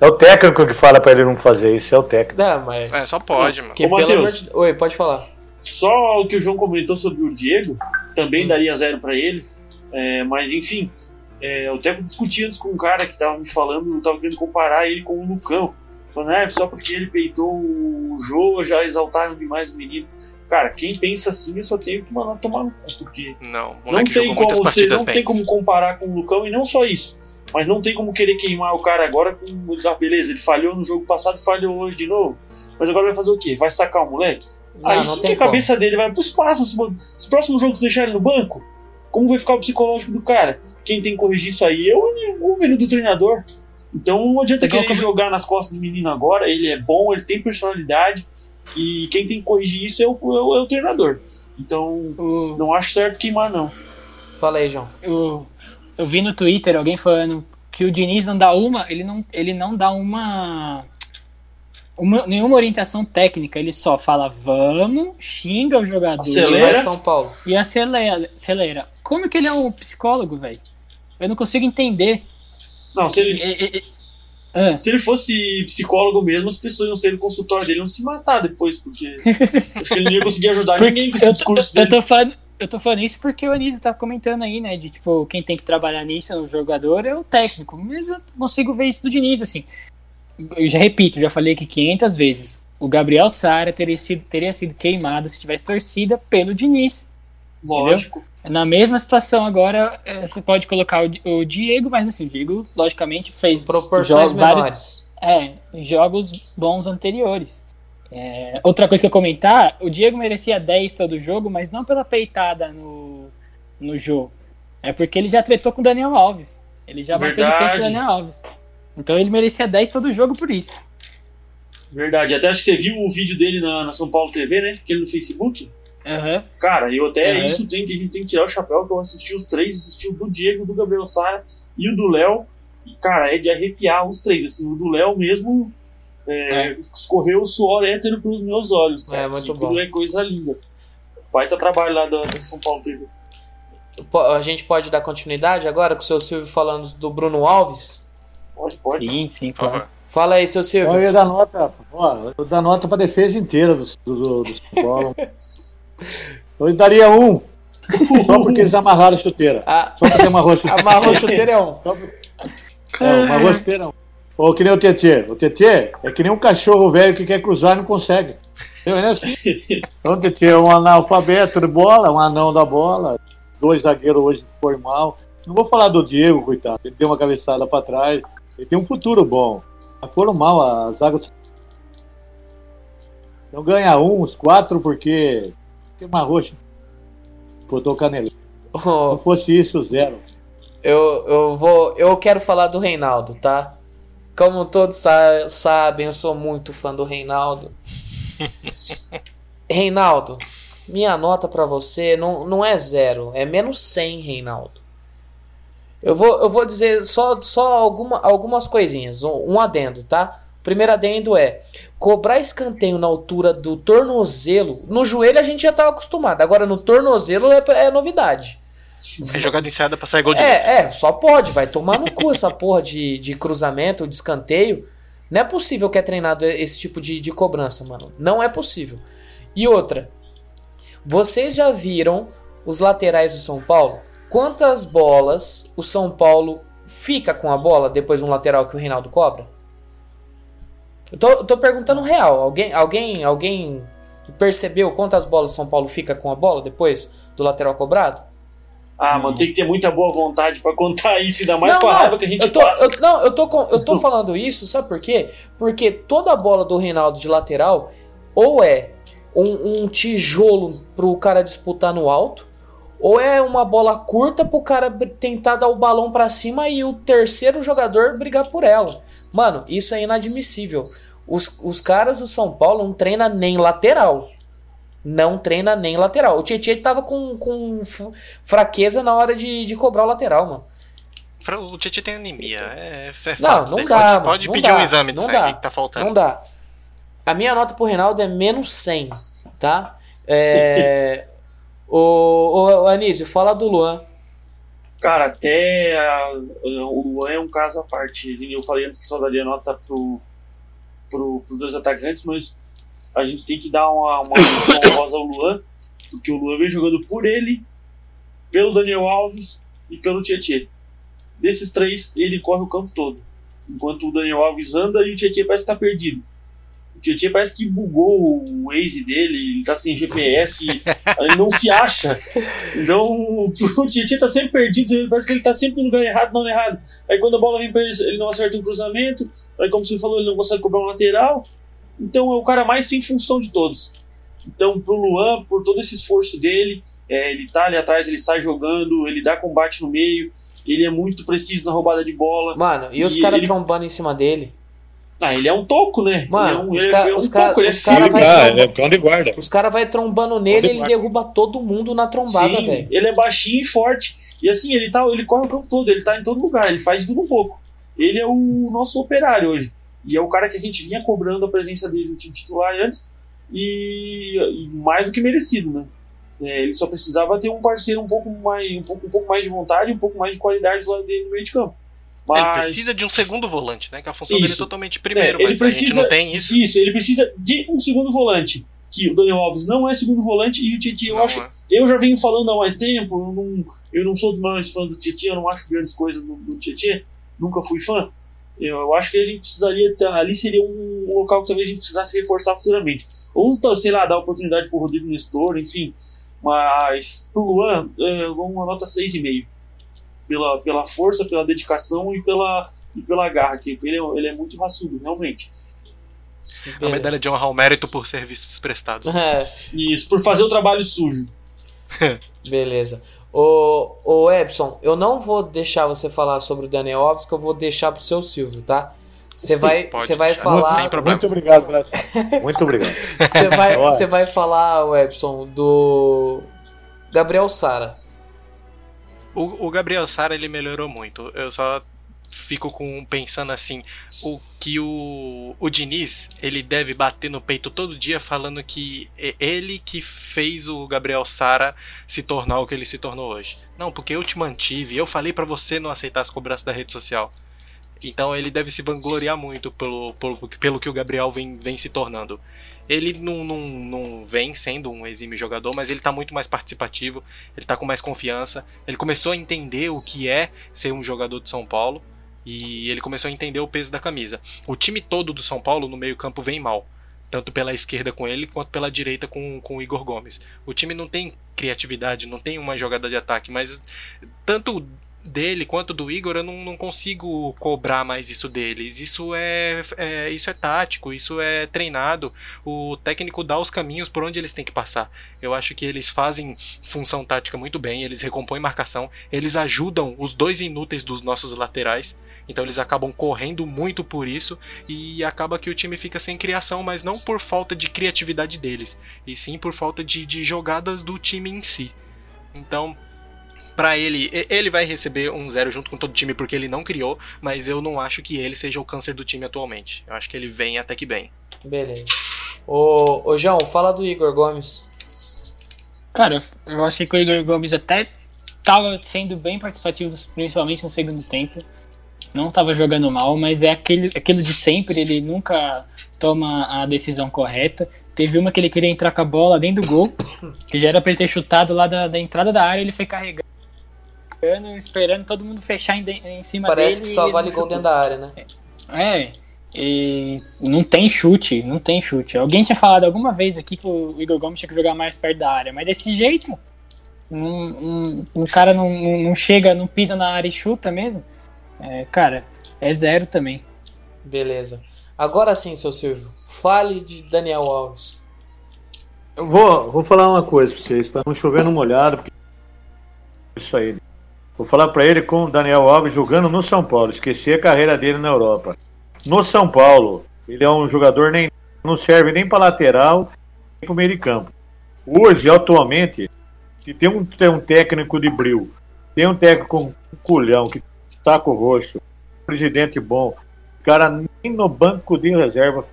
É o técnico que fala pra ele não fazer isso, é o técnico. Não, mas. É, só pode, mano. Que, Ô, Matheus. Oi, pode falar. Só o que o João comentou sobre o Diego também Hum. daria zero pra ele. É, mas enfim, é, eu até discuti antes com um cara que tava me falando, eu tava querendo comparar ele com o Lucão. Falando, ah, só porque ele peitou o Jô, já exaltaram demais o menino. Cara, quem pensa assim, eu só tenho que mandar tomar no cu, porque Não, o não tem como você, não bem. tem como comparar com o Lucão e não só isso. Mas não tem como querer queimar o cara agora com. Ah, beleza, ele falhou no jogo passado, falhou hoje de novo. Mas agora vai fazer o quê? Vai sacar o moleque? Não, Aí não sim que a cabeça dele vai pros passos. Os próximos jogos deixar ele no banco? Como vai ficar o psicológico do cara? Quem tem que corrigir isso aí é o governo do treinador. Então não adianta Igual querer como- jogar nas costas do menino agora. Ele é bom, ele tem personalidade. E quem tem que corrigir isso é o, é o, é o treinador. Então O, não acho certo queimar, não. Fala aí, João. o- eu vi no Twitter alguém falando que o Diniz não dá uma, ele não, ele não dá uma, uma- nenhuma orientação técnica, ele só fala vamos, xinga o jogador E Acelera. vai São Paulo. e acelera, acelera. Como que ele é um psicólogo, velho? Eu não consigo entender. Não, se ele, e- e- Ah, se ele fosse psicólogo mesmo, as pessoas iam sair do consultório dele e iam se matar depois, porque acho que ele não ia conseguir ajudar Porque ninguém com esse eu, discurso eu, dele. tô falando, eu tô falando isso porque o Anísio tá comentando aí, né? De tipo, quem tem que trabalhar nisso no jogador é o técnico. Mas eu consigo ver isso do Diniz, assim. eu já repito, já falei aqui 500 vezes. O Gabriel Sara teria sido, teria sido queimado se tivesse torcida pelo Diniz. Lógico. Na mesma situação agora, é, você pode colocar o, o Diego, mas assim, o Diego, logicamente, fez Proporções vários- menores. é, jogos bons anteriores. É, outra coisa que eu comentar, o Diego merecia 10 todo jogo, mas não pela peitada no, no jogo. É porque ele já tretou com o Daniel Alves. Ele já bateu de frente com o Verdade. Daniel Alves. Então ele merecia 10 todo jogo por isso. Verdade. Até acho que você viu o vídeo dele na, na São Paulo TV, né? Aquele no Facebook. Aham. Cara, eu até É. isso tem que a gente tem que tirar o chapéu, que eu assisti os três, assisti o do Diego, do Gabriel Sara e o do Léo. Cara, é de arrepiar os três. Assim, o do Léo mesmo é, escorreu o suor hétero pelos meus olhos. Cara, É, muito que bom. é coisa linda. Baita trabalho lá da, da São Paulo TV. A gente pode dar continuidade agora com o seu Silvio falando do Bruno Alves? Pode, pode. Sim, sim, claro. favor. Fala aí, seu Silvio. Eu ia dar nota, ó, eu ia dar nota pra defesa inteira do, do, do São Paulo. Eu daria um. Só porque eles amarraram a chuteira. Ah, Só porque amarrou a chuteira. amarrou o chuteiro é um. Só por- É, amarrou a chuteira não. Ou que nem o Tietê. O Tietê é que nem um cachorro velho que quer cruzar e não consegue. É assim. Então o Tietê é um analfabeto de bola, um anão da bola. Dois zagueiros hoje foram mal. Não vou falar do Diego, coitado. Ele deu uma cabeçada pra trás. Ele tem um futuro bom. Mas foram mal a zaga. do- Então ganha um, uns quatro, porque. Porque amarrou. a chuteira. Botou canela. Se Oh, não fosse isso, zero. eu, eu vou. Eu quero falar do Reinaldo, tá? Como todos sa- sabem, eu sou muito fã do Reinaldo. Reinaldo, minha nota pra você não, não é zero, é menos 100, Reinaldo. Eu vou, eu vou dizer só, só alguma, algumas coisinhas, um, um adendo, tá? Primeiro adendo é cobrar escanteio na altura do tornozelo. No joelho a gente já estava acostumado, agora no tornozelo é, é novidade. É jogada ensaiada pra sair gol de. É, é, só pode, vai tomar no cu essa porra de, de cruzamento, de escanteio. Não é possível que é treinado esse tipo de, de cobrança, mano. Não é possível. E outra, vocês já viram os laterais do São Paulo? Quantas bolas o São Paulo fica com a bola depois de um lateral que o Reinaldo cobra? Eu tô, tô perguntando real. Alguém, alguém, alguém percebeu quantas bolas o São Paulo fica com a bola depois do lateral cobrado? Ah, mano, tem que ter muita boa vontade pra contar isso, ainda mais Não, com a não, raiva que a gente eu tô, passa. eu- não, eu tô, com- eu tô falando isso, sabe por quê? Porque toda bola do Reinaldo de lateral ou é um, um tijolo pro cara disputar no alto, ou é uma bola curta pro cara tentar dar o balão pra cima e o terceiro jogador brigar por ela. Mano, isso é inadmissível. Os, os caras do São Paulo não treinam nem lateral. Não treina nem lateral. O Tietchan tava com, com fraqueza na hora de, de cobrar o lateral, mano. O Tietchan tem anemia. É, é Não, não Pode- dá, mano, Pode não pedir dá, um exame de não sangue dá. que tá faltando. Não dá. A minha nota pro Reinaldo é menos 100, tá? É... o, o, o Anísio, fala do Luan. Cara, até a- o Luan é um caso à parte. Eu falei antes que só daria nota pro, pro, pros dois atacantes, mas a gente tem que dar uma, uma honrosa ao Luan, porque o Luan vem jogando por ele, pelo Daniel Alves e pelo Tietchan. Desses três, ele corre o campo todo. Enquanto o Daniel Alves anda e o Tietchan parece estar perdido. O Tietchan parece que bugou o Waze dele, ele tá sem GPS, ele não se acha. Então, o Tietchan tá sempre perdido, parece que ele tá sempre no lugar errado, não errado. Aí quando a bola vem pra ele, ele não acerta um cruzamento, aí como você falou, ele não consegue cobrar um lateral. Então é o cara mais sem função de todos. Então, pro Luan, por todo esse esforço dele, é, ele tá ali atrás, ele sai jogando, ele dá combate no meio, ele é muito preciso na roubada de bola. Mano, e os caras ele- trombando em cima dele? Ah, ele é um toco, né? Mano, ele os é um, ca- ele é um os cara- toco, ele é cara firme. vai- Ah, ele é cão de guarda. Os caras vai trombando nele, ele Pode derruba todo mundo na trombada, velho. ele é baixinho e forte. E assim, ele tá, ele corre o campo todo, ele tá em todo lugar, ele faz tudo um pouco. Ele é o nosso operário hoje. E é o cara que a gente vinha cobrando a presença dele no time titular antes, e, e mais do que merecido, né? É, ele só precisava ter um parceiro um pouco mais, um pouco, um pouco mais de vontade, um pouco mais de qualidade do lado dele no meio de campo. Mas, Ele precisa de um segundo volante, né? Que a função dele é Isso. totalmente primeiro, É, ele mas a gente precisa- não tem isso. Isso, ele precisa de um segundo volante. Que o Daniel Alves não é segundo volante e o Tietchan, eu acho é. eu já venho falando há mais tempo, eu não, eu não sou dos maiores fãs do Tietchan, eu não acho grandes coisas do, do Tietchan, nunca fui fã. Eu acho que a gente precisaria. Ali seria um local que talvez a gente precisasse reforçar futuramente. Ou, sei lá, dar oportunidade pro Rodrigo Nestor, enfim. Mas pro Luan, é, uma nota 6,5. Pela, pela força, pela dedicação e pela, e pela garra. Que ele, é, ele é muito raçudo, realmente. A medalha de honra ao mérito por serviços prestados. É. Isso, por fazer o trabalho sujo. Beleza. Ô, ô Epson, eu não vou deixar você falar sobre o Daniel Alves, que eu vou deixar pro seu Silvio, tá? Você vai, você vai falar. Muito obrigado, Brasil. Muito obrigado. Você vai, você vai falar, o Epson, do Gabriel Sara. O, o Gabriel Sara ele melhorou muito. Eu só fico com pensando assim, o que o, o Diniz, ele deve bater no peito todo dia falando que é ele que fez o Gabriel Sara se tornar o que ele se tornou hoje. Não, porque eu te mantive, eu falei pra você não aceitar as cobranças da rede social. Então ele deve se vangloriar muito pelo, pelo, pelo que o Gabriel vem, vem se tornando. Ele não, não, não vem sendo um exímio jogador, mas ele tá muito mais participativo, ele tá com mais confiança. Ele começou a entender o que é ser um jogador de São Paulo e ele começou a entender o peso da camisa. O time todo do São Paulo no meio-campo vem mal. Tanto pela esquerda com ele quanto pela direita com, com o Igor Gomes. O time não tem criatividade, não tem uma jogada de ataque, mas tanto dele quanto do Igor, eu não, não consigo cobrar mais isso deles. Isso é, é, isso é tático, isso é treinado. O técnico dá os caminhos por onde eles têm que passar. Eu acho que eles fazem função tática muito bem, eles recompõem marcação, eles ajudam os dois inúteis dos nossos laterais. Então eles acabam correndo muito por isso e acaba que o time fica sem criação, mas não por falta de criatividade deles, e sim por falta de, de jogadas do time em si. Então, para ele, ele vai receber um zero junto com todo o time porque ele não criou, mas eu não acho que ele seja o câncer do time atualmente. Eu acho que ele vem até que bem. Beleza. Ô, ô João, fala do Igor Gomes. Cara, eu achei que o Igor Gomes até tava sendo bem participativo, principalmente no segundo tempo. Não tava jogando mal, mas é aquele, aquilo de sempre, ele nunca toma a decisão correta. Teve uma que ele queria entrar com a bola dentro do gol, que já era pra ele ter chutado lá da, da entrada da área, ele foi esperando todo mundo fechar em, de- em cima Parece dele. que e só vale gol dentro da área, né? É, e não tem chute, não tem chute. Alguém tinha falado alguma vez aqui que o Igor Gomes tinha que jogar mais perto da área, mas desse jeito, um, um, um cara não, não não chega, não pisa na área e chuta mesmo. É, cara, é zero também. Beleza. Agora sim, seu Silvio. Fale de Daniel Alves. Eu vou, vou falar uma coisa pra vocês, pra não chover no molhado, porque isso aí. Vou falar pra ele com o Daniel Alves jogando no São Paulo, esquecer a carreira dele na Europa. No São Paulo, ele é um jogador nem não serve nem para lateral, nem para meio de campo. Hoje, atualmente, se tem um, tem um técnico de bril, tem um técnico com culhão, que taco roxo, presidente bom, cara nem no banco de reserva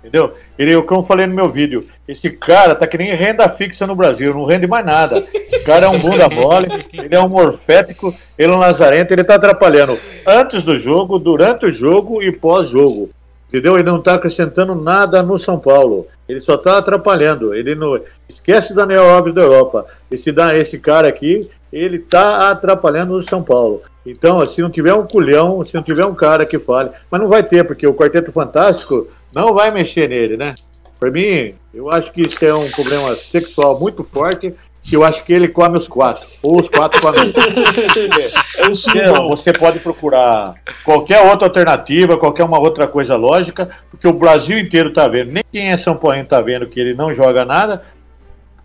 Entendeu? Ele, o que eu falei no meu vídeo, esse cara tá que nem renda fixa no Brasil, não rende mais nada. O cara é um bunda mole, ele é um morfético, ele é um lazarento, ele tá atrapalhando antes do jogo, durante o jogo e pós-jogo. Entendeu? Ele não tá acrescentando nada no São Paulo. Ele só tá atrapalhando. Ele não esquece o Daniel Alves da Europa. Esse esse cara aqui, ele tá atrapalhando o São Paulo. Então, se não tiver um culhão, se não tiver um cara que fale, mas não vai ter, porque o Quarteto Fantástico não vai mexer nele, né? Para mim, eu acho que isso é um problema sexual muito forte, que eu acho que ele come os quatro, ou os quatro comem. ele. É um Então, você pode procurar qualquer outra alternativa, qualquer uma outra coisa lógica, porque o Brasil inteiro tá vendo, nem quem é São Paulo tá vendo que ele não joga nada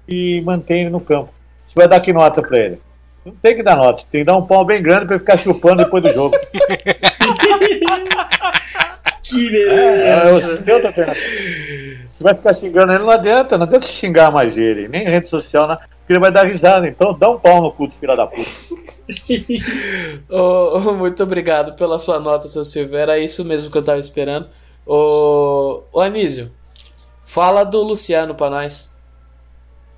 e mantém ele no campo. Você vai dar que nota para ele? Não tem que dar nota, tem que dar um pau bem grande para ficar chupando depois do jogo. Que É, beleza! você tem outra alternativa. Você vai ficar xingando ele, não adianta, não adianta xingar mais ele, nem rede social, né? porque ele vai dar risada. Então dá um pau no cu de filha da puta. Ô, ô, muito obrigado pela sua nota, seu Silvio. Era isso mesmo que eu tava esperando. Ô, ô Anísio, fala do Luciano pra nós.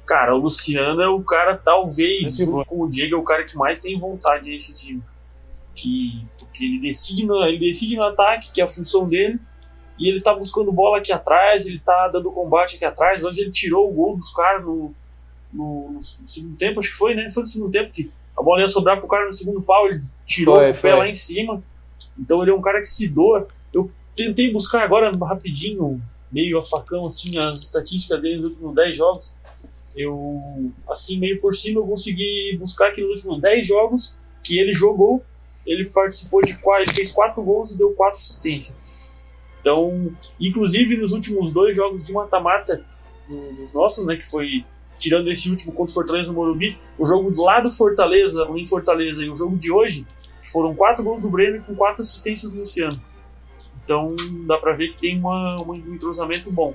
Cara, o Luciano é o cara, talvez, junto com o Diego, é o cara que mais tem vontade nesse time. Que, porque ele decide, no, ele decide no ataque, que é a função dele, e ele tá buscando bola aqui atrás, ele tá dando combate aqui atrás. Hoje ele tirou o gol dos caras no, no, no segundo tempo, acho que foi, né? Foi no segundo tempo que a bola ia sobrar pro cara no segundo pau, ele tirou Foi, o pé foi. lá em cima. Então ele é um cara que se doa. Eu tentei buscar agora rapidinho, meio a facão, assim, as estatísticas dele nos últimos 10 jogos. Eu, assim, meio por cima, eu consegui buscar que nos últimos 10 jogos que ele jogou, ele participou de quatro, ele fez 4 gols e deu 4 assistências. Então, inclusive nos últimos dois jogos de mata-mata, nos nossos, né, que foi tirando esse último contra o Fortaleza no Morumbi, o jogo lá do Fortaleza, em Fortaleza, e o jogo de hoje, foram quatro gols do Brenner com quatro assistências do Luciano. Então dá para ver que tem uma, um entrosamento bom.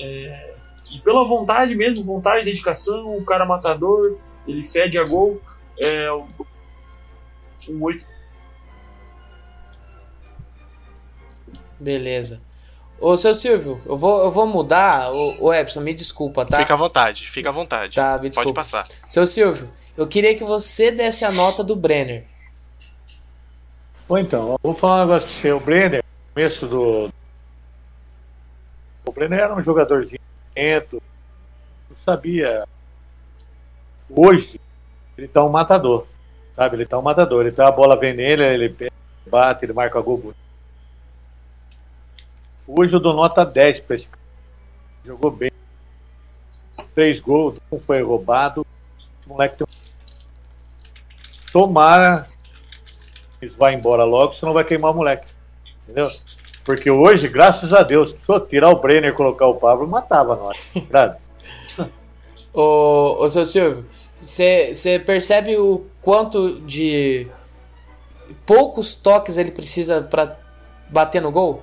É, e pela vontade mesmo, vontade, dedicação, o cara matador, ele fede a gol. É, um 8. Beleza. Ô, seu Silvio, eu vou, eu vou mudar. Ô, ô Epson, me desculpa, tá? Fica à vontade, fica à vontade. Tá, me Pode desculpa. passar. Seu Silvio, eu queria que você desse a nota do Brenner. Bom, então, eu vou falar um negócio pra você. O Brenner, no começo do. O Brenner era um jogadorzinho lento, não sabia. Hoje, ele tá um matador, sabe? Ele tá um matador. Ele tá a bola vem nele, ele pega, bate, ele marca gol. bonito. Hoje eu dou nota 10 pra esse cara. Jogou bem. Três gols, um foi roubado. O moleque tem Tomara eles vai embora logo, senão vai queimar o moleque. Entendeu? Porque hoje, graças a Deus, eu tirar o Brenner e colocar o Pablo, matava nós. Ô, ô seu Silvio, você percebe o quanto de poucos toques ele precisa pra bater no gol?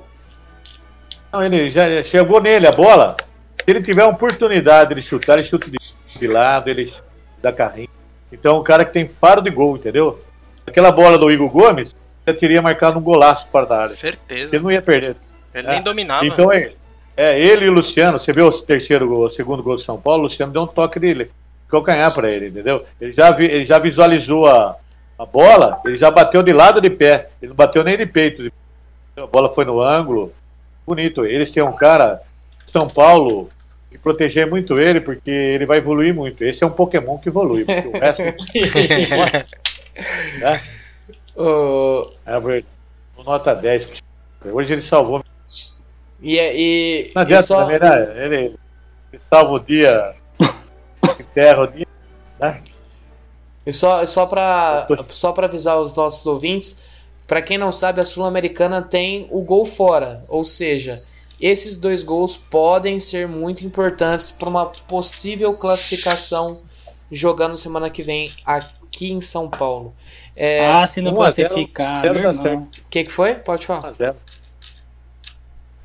Não, ele já chegou nele a bola. Se ele tiver uma oportunidade de chutar, ele chuta de, lado, ele dá carrinho. Então, um cara que tem faro de gol, entendeu? Aquela bola do Igor Gomes, já teria marcado um golaço para da área. Certeza. Ele não ia perder. Ele É. nem dominava. Então é, é ele e o Luciano. Você viu o terceiro gol, o segundo gol de São Paulo? O Luciano deu um toque dele, calcanhar para ele, entendeu? Ele já, vi- ele já visualizou a, a bola, ele já bateu de lado de pé, ele não bateu nem de peito. A bola foi no ângulo. Bonito. Eles têm um cara, São Paulo, que proteger muito ele, porque ele vai evoluir muito. Esse é um Pokémon que evolui, porque o resto. né? É verdade. Nota 10. Hoje ele salvou e, e, Não adianta só, né? Ele, ele salva o dia, enterra o dia. Né? e só, só para só pra avisar os nossos ouvintes, pra quem não sabe, a Sul-Americana tem o gol fora, ou seja, esses dois gols podem ser muito importantes para uma possível classificação jogando semana que vem aqui em São Paulo. É, ah, se não 1 a 0, classificar, zero meu tá irmão. certo. O que, que foi? Pode falar. 1x0.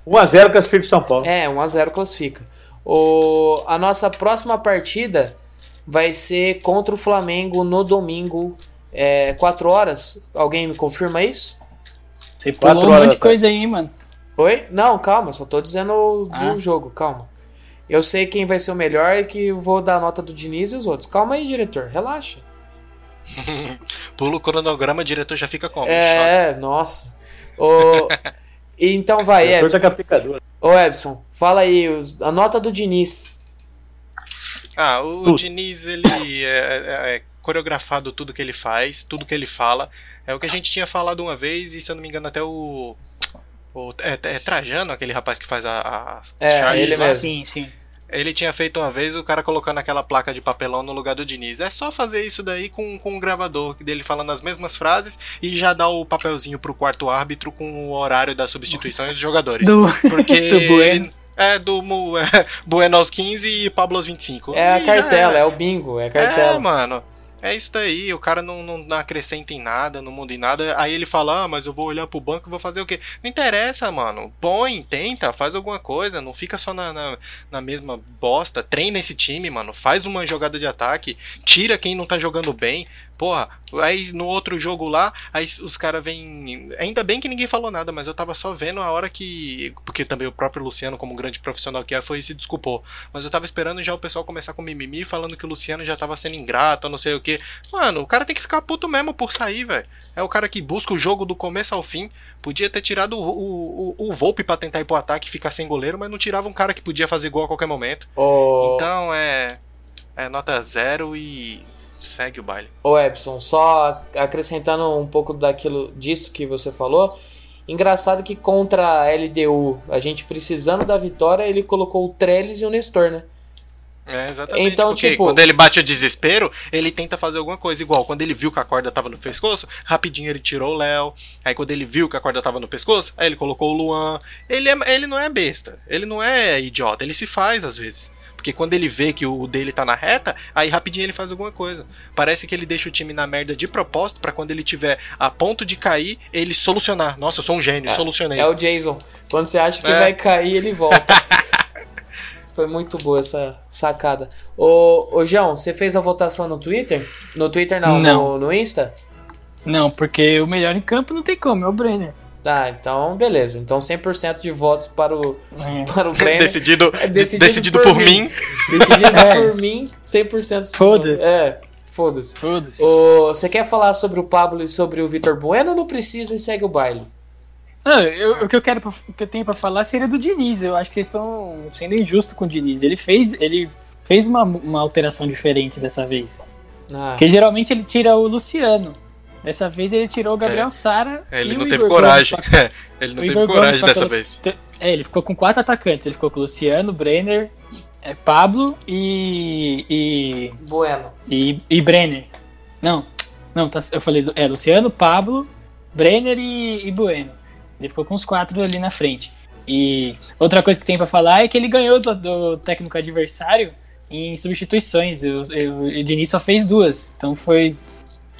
1x0 classifica o São Paulo. É, 1x0 classifica. O, a nossa próxima partida vai ser contra o Flamengo no domingo, é, 4 horas. Alguém me confirma isso? Você Quatro pulou um horas monte de coisa aí, mano. Oi? Não, calma, só tô dizendo do Ah. jogo, calma. Eu sei quem vai ser o melhor e que vou dar a nota do Diniz e os outros. Calma aí, diretor, relaxa. Pula o cronograma, o diretor já fica como? É, nossa. O, então vai, O diretor tá Ebson. com picadura. Ô, Ebson, fala aí, os- a nota do Diniz. Ah, o Tudo. Diniz, ele é, é- é coreografado tudo que ele faz, tudo que ele fala. É o que a gente tinha falado uma vez, e se eu não me engano, até o. o é, é Trajano, aquele rapaz que faz a, a- as É, charges ele mesmo. Sim, sim. Ele tinha feito uma vez o cara colocando aquela placa de papelão no lugar do Diniz. É só fazer isso daí com, com um gravador dele falando as mesmas frases e já dar o papelzinho pro quarto árbitro com o horário das substituições dos jogadores. Do, Porque. do Bueno. É, do é, Bueno aos 15 e Pablo aos 25. É a E já cartela, era. é o bingo, é a É, cartela. mano. É isso daí, o cara não, não, não acrescenta em nada, não muda em nada. Aí ele fala, ah, mas eu vou olhar pro banco e vou fazer o quê? Não interessa, mano. Põe, tenta, faz alguma coisa. Não fica só na, na, na mesma bosta. Treina esse time, mano. Faz uma jogada de ataque. Tira quem não tá jogando bem. Porra, aí no outro jogo lá, aí os caras vêm. Ainda bem que ninguém falou nada, mas eu tava só vendo a hora que. Porque também o próprio Luciano, como grande profissional que é, foi e se desculpou. Mas eu tava esperando já o pessoal começar com mimimi, falando que o Luciano já tava sendo ingrato, não sei o que. Mano, o cara tem que ficar puto mesmo por sair, velho. É o cara que busca o jogo do começo ao fim. Podia ter tirado o, o, o, o Volpe pra tentar ir pro ataque e ficar sem goleiro, mas não tirava um cara que podia fazer gol a qualquer momento. Ô, Então é. É nota zero e. Segue o baile. Ô Epson, só acrescentando um pouco daquilo disso que você falou. Engraçado que contra a LDU, a gente precisando da vitória, ele colocou o Trellis e o Nestor, né? É, exatamente. Então, Porque tipo- quando ele bate o desespero, ele tenta fazer alguma coisa igual. Quando ele viu que a corda tava no pescoço, rapidinho ele tirou o Léo. Aí quando ele viu que a corda tava no pescoço, aí ele colocou o Luan. Ele, é, ele não é besta, ele não é idiota, ele se faz às vezes. Porque quando ele vê que o dele tá na reta, aí rapidinho ele faz alguma coisa. Parece que ele deixa o time na merda de propósito pra quando ele tiver a ponto de cair, ele solucionar. Nossa, eu sou um gênio, solucionei. É o Jason. Quando você acha que É. vai cair, ele volta. Foi muito boa essa sacada. Ô, ô João, você fez a votação no Twitter? No Twitter não, Não. No, no Insta? Não, porque o melhor em campo não tem como, é o Brenner. Tá, então beleza. Então 100% de votos para o, É. para o Brenner. decidido, É decidido, decidido por, por mim. mim. Decidido É. por mim, 100%. Foda-se. É, foda-se. Foda-se. Ô, Você quer falar sobre o Pablo e sobre o Vitor Bueno ou não precisa e segue o baile? Não, eu- o que eu quero, o que eu tenho pra falar seria do Diniz. Eu acho que vocês estão sendo injustos com o Diniz. Ele fez, ele fez uma, uma alteração diferente dessa vez. Ah, Porque geralmente ele tira o Luciano. Dessa vez ele tirou o Gabriel É. Sara. Ele e não o teve Igor coragem. Gomes pra- ele não o teve Igor coragem Gomes dessa vez. É, ele ficou com quatro atacantes. Ele ficou com o Luciano, Brenner, é, Pablo e, e, bueno. e, e Brenner. Não, não, tá- eu falei, é, Luciano, Pablo, Brenner e, e Bueno. Ele ficou com os quatro ali na frente. E outra coisa que tem pra falar é que ele ganhou do, do técnico adversário em substituições. O, o, o Diniz só fez duas. Então foi.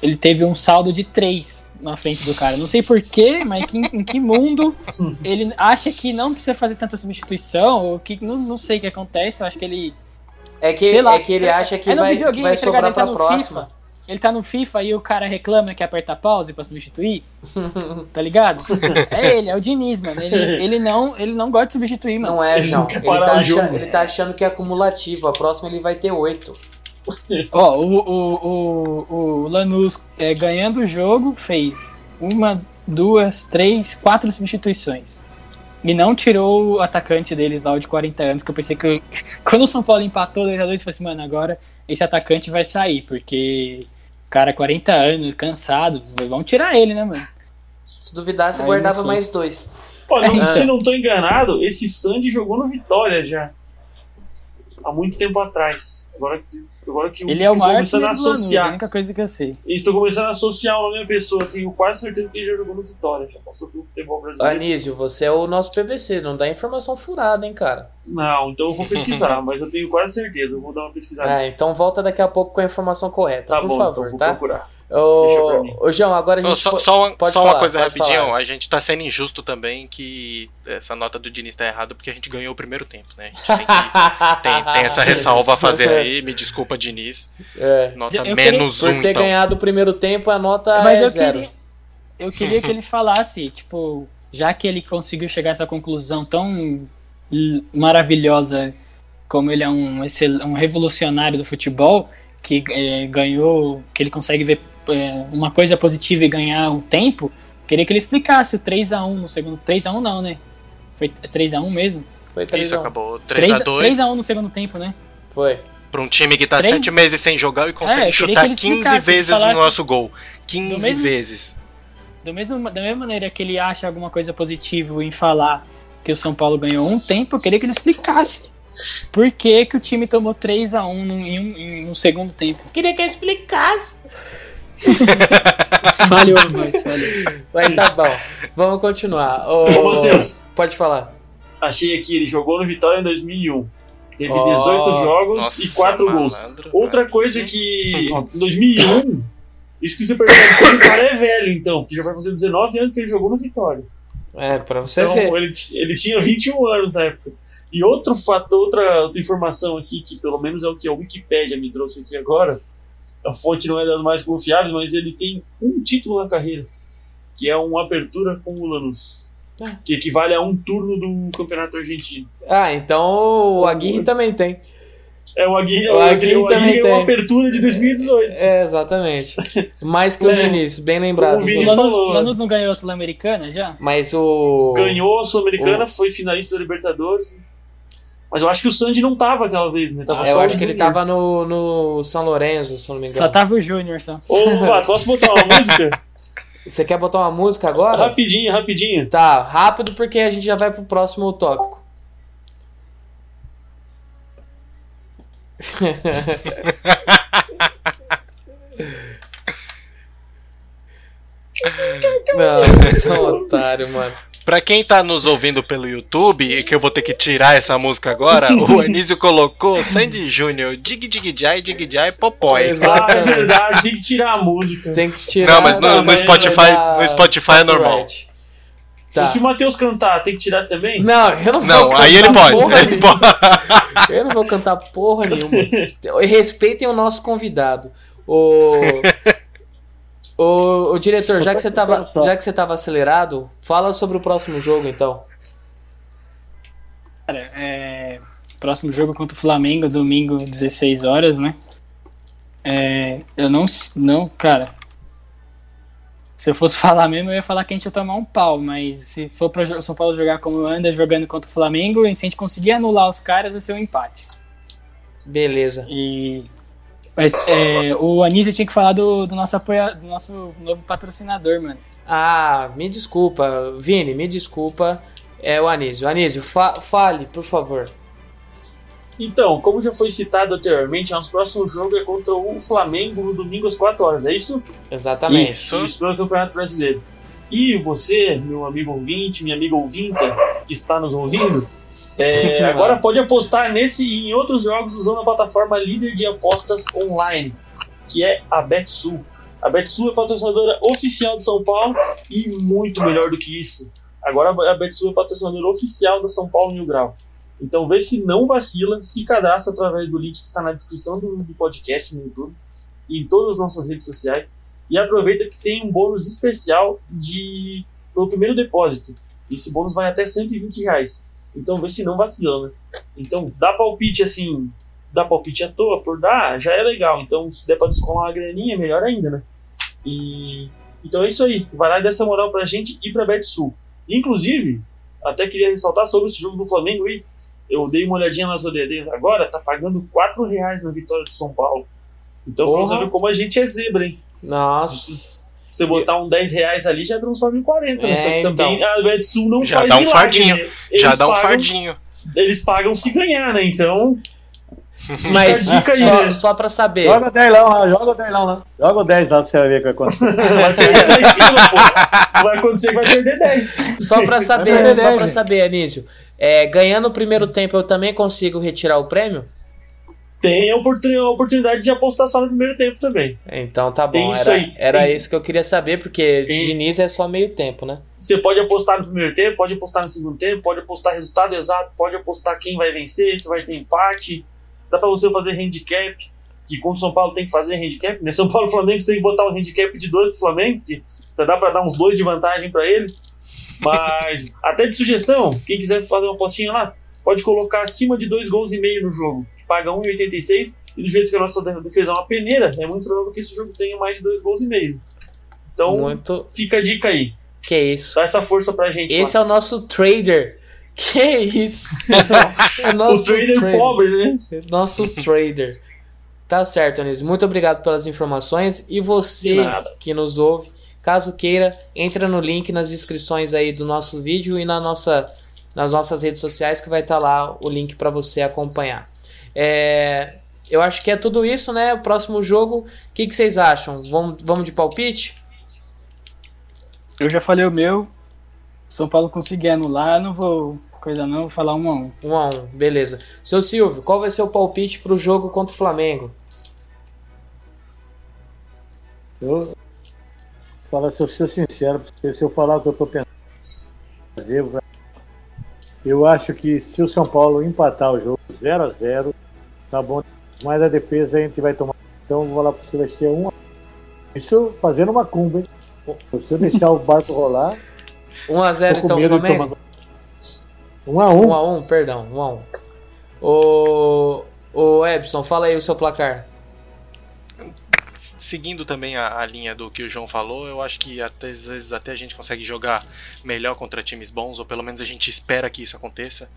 Ele teve um saldo de três na frente do cara. Não sei porquê, mas que, em que mundo ele acha que não precisa fazer tanta substituição, ou que não, não sei o que acontece. Eu acho que ele É que, Sei lá. é que ele acha que É no vai, videogame, que vai tá sobrar Ele tá pra no próxima. FIFA. Ele tá no FIFA e o cara reclama que aperta pause pra substituir. tá ligado? É ele, é o Diniz, mano. Ele, ele, não, ele não gosta de substituir, mano. Não é, Ele João. não Ele parar tá, achando, ele tá achando que é acumulativo. A próxima ele vai ter oito. Ó, o, o, o, o Lanús é, ganhando o jogo fez uma, duas, três, quatro substituições. E não tirou o atacante deles lá, o de 40 anos, que eu pensei que. eu- quando o São Paulo empatou 2x2, eu falei assim, mano, agora esse atacante vai sair, porque. Cara, 40 anos, cansado, vão tirar ele, né, mano? Se duvidasse, Aí guardava mais dois. Pô, não- É. se não tô enganado, esse Sandy jogou no Vitória já. Há muito tempo atrás. Agora que, agora que eu Ele é o tô maior começando a do Lanús, é a associar. única coisa que eu sei. Estou começando a associar o nome da pessoa. Tenho quase certeza que ele já jogou no Vitória. Já passou pelo futebol brasileiro. Anísio, você é o nosso PVC, não dá informação furada, hein, cara? Não, então eu vou pesquisar, mas eu tenho quase certeza. Eu vou dar uma pesquisada. Ah, então volta daqui a pouco com a informação correta, tá por bom, favor, então vou tá? procurar. Ô, ô, João, agora a gente Ô, só, só uma, pode só uma falar, coisa pode rapidinho, falar. a gente tá sendo injusto também que essa nota do Diniz tá errada porque a gente ganhou o primeiro tempo, né? A gente tem, que, tem, tem essa ressalva a fazer aí, me desculpa, Diniz. É. Nota Eu queria- menos Por um, ter então. ganhado o primeiro tempo, a nota Mas é eu zero. queria, eu queria que ele falasse, tipo, já que ele conseguiu chegar a essa conclusão tão maravilhosa, como ele é um, um revolucionário do futebol, que eh, ganhou, que ele consegue ver uma coisa positiva e ganhar um tempo, queria que ele explicasse o 3x1 no segundo. 3x1 não, né? Foi 3x1 mesmo? Foi 3 Isso, a 1. acabou 3 3x2 3x1 no segundo tempo, né? Foi. pra um time que tá Três- sete meses sem jogar e consegue É, eu queria chutar que ele 15 explicasse, vezes no nosso gol. 15 mesmo- vezes. Do mesmo, da mesma maneira que ele acha alguma coisa positiva em falar que o São Paulo ganhou um tempo, eu queria que ele explicasse por que, que o time tomou 3x1 num, em, um, em um segundo tempo. Queria que eu explicasse. Falhou, mas falhou. Mas tá bom. Vamos continuar. Ô, Ô, Matheus. Pode falar. Achei aqui, ele jogou no Vitória em 2001. Teve Ó. 18 jogos Nossa, e 4 gols. malandro. Outra coisa que em 2001, isso que você percebe como o cara é velho, então, porque já vai fazer 19 anos que ele jogou no Vitória. É, pra você Então, ver. ele, ele tinha 21 anos na época. E outro fato, outra, outra informação aqui, que pelo menos é o que a Wikipédia me trouxe aqui agora, a fonte não é das mais confiáveis, mas ele tem um título na carreira, que é uma apertura com o Lanús. Ah. Que equivale a um turno do Campeonato Argentino. Ah, então o Então, Aguirre também tem. É o Aguirre, O o Aguirre Aguirre, também é uma tem. apertura de 2018. É, exatamente. Mais que o É. Diniz, bem lembrado. O Vini O Lanús, falou. o Lanús não ganhou a Sul-Americana já? Mas o. Ganhou a Sul-Americana, foi finalista da Libertadores. Mas eu acho que o Sandy não tava aquela vez, né? Tava eu só o acho que ele tava no, no São Lourenço, se eu não me engano. Só tava o Júnior, só. Ô, Vato, posso botar uma música? Você quer botar uma música agora? rapidinho, rapidinho. Tá, rápido porque a gente já vai pro próximo tópico. Não, vocês são otários, mano. Pra quem tá nos ouvindo pelo YouTube, e que eu vou ter que tirar essa música agora, o Anísio colocou Sandy Júnior, Dig Dig Jai, Dig Jai, Popói. Exato. Ah, é verdade, tem que tirar a música. Tem que tirar. Não, mas no, Não, no mas Spotify, dar no Spotify é normal. Tá. Se o Matheus cantar, tem que tirar também? Não, eu não vou Não, cantar aí ele pode. porra Ele pode. Eu não vou cantar porra nenhuma. Respeitem o nosso convidado. O, o, o diretor, já que, você tava, já que você tava acelerado, fala sobre o próximo jogo então. Cara, é... Próximo jogo contra o Flamengo, domingo, 16 horas, né? É... Eu não. Não, cara. Se eu fosse falar mesmo, eu ia falar que a gente ia tomar um pau, mas se for para o São Paulo jogar como anda jogando contra o Flamengo, e se a gente conseguir anular os caras, vai ser um empate. Beleza. E. Mas é, o Anísio tinha que falar do, do nosso apoia, do nosso novo patrocinador, mano. Ah, me desculpa, Vini, me desculpa. É o Anísio. Anísio, fa fale, por favor. Então, como já foi citado anteriormente, nosso próximo jogo é contra o Flamengo no domingo às 4 horas, é isso? Exatamente. Isso. Isso pelo Campeonato Brasileiro. E você, meu amigo ouvinte, minha amiga ouvinta, que está nos ouvindo, é, agora pode apostar nesse e em outros jogos usando a plataforma líder de apostas online, que é a BetSul. A BetSul é patrocinadora oficial do São Paulo e muito melhor do que isso. Agora a BetSul é patrocinadora oficial da São Paulo Mil Grau. Então vê se não vacila, se cadastra através do link que está na descrição do, do podcast no YouTube e em todas as nossas redes sociais. E aproveita que tem um bônus especial de pelo primeiro depósito. Esse bônus vai até 120 reais. Então vê se não vacila, né? Então dá palpite assim, dá palpite à toa por dar, já é legal. Então se der pra descolar uma graninha, melhor ainda, né? E então é isso aí. Vai lá e dá essa moral pra gente e pra BetSul. Inclusive, até queria ressaltar sobre esse jogo do Flamengo aí. Eu dei uma olhadinha nas ODDs agora, tá pagando 4 reais na vitória do São Paulo. Então Porra. ver como a gente é zebra, hein? Nossa. Você botar um 10 reais ali, já transforma em 40, né? É, Só que também a BetSul não Já faz dá um milagre, fardinho. né? Eles Já dá um pagam- fardinho. Eles pagam se ganhar, né? Então, Mas dica aí, só, né? só pra saber. Joga 10 lá, lá, joga 10 lá, lá. Joga o 10 lá pra você ver o que vai acontecer. vai perder 10 quilos, pô. Vai acontecer que vai perder 10. Só pra saber, só pra saber, Anísio. É, ganhando o primeiro tempo, eu também consigo retirar o prêmio? Tem a oportun- a oportunidade de apostar só no primeiro tempo também. Então tá bom. isso Era, era Tem- isso que eu queria saber, porque Tem- Diniz é só meio tempo, né? Você pode apostar no primeiro tempo, pode apostar no segundo tempo, pode apostar resultado exato, pode apostar quem vai vencer, se vai ter empate. Dá pra você fazer handicap, que quando o São Paulo tem que fazer handicap, né? São Paulo e Flamengo você tem que botar um handicap de dois pro Flamengo, que já dá pra dar uns dois de vantagem pra eles. Mas, até de sugestão, quem quiser fazer uma apostinha lá, pode colocar acima de dois gols e meio no jogo. Paga 1,86 e do jeito que a nossa defesa é uma peneira, é muito provável que esse jogo tenha mais de dois gols e meio. Então, Muito. fica a dica aí. Que isso? Dá essa força pra gente. Esse lá. é o nosso trader. Que isso? É o nosso trader pobre, né? Nosso trader. Tá certo, Anísio. Muito obrigado pelas informações. E você que nos ouve, caso queira, entra no link nas descrições aí do nosso vídeo e na nossa, nas nossas redes sociais que vai estar lá o link para você acompanhar. É, eu acho que é tudo isso, né? O próximo jogo, o que, que vocês acham? Vamos, vamos de palpite? Eu já falei o meu. São Paulo conseguir anular, eu não vou coisa não, vou falar um a um. Um a um, beleza. Seu Silvio, qual vai ser o palpite pro jogo contra o Flamengo? Eu falo, se eu ser sincero, você, se eu falar o que eu tô pensando, fazer, eu acho que se o São Paulo empatar o jogo 0 a 0 tá bom. Mas a defesa a gente vai tomar. Então eu vou falar pra você, vai ser um a Isso fazendo uma cumba, hein? Se você deixar o barco rolar, 1 a 0 tô com então medo de Flamengo? tomar. 1 a 1 1 a 1, perdão, 1 a 1. O o Ebson, fala aí o seu placar. Seguindo também a, a linha do que o João falou, eu acho que até, às vezes até a gente consegue jogar melhor contra times bons, ou pelo menos a gente espera que isso aconteça.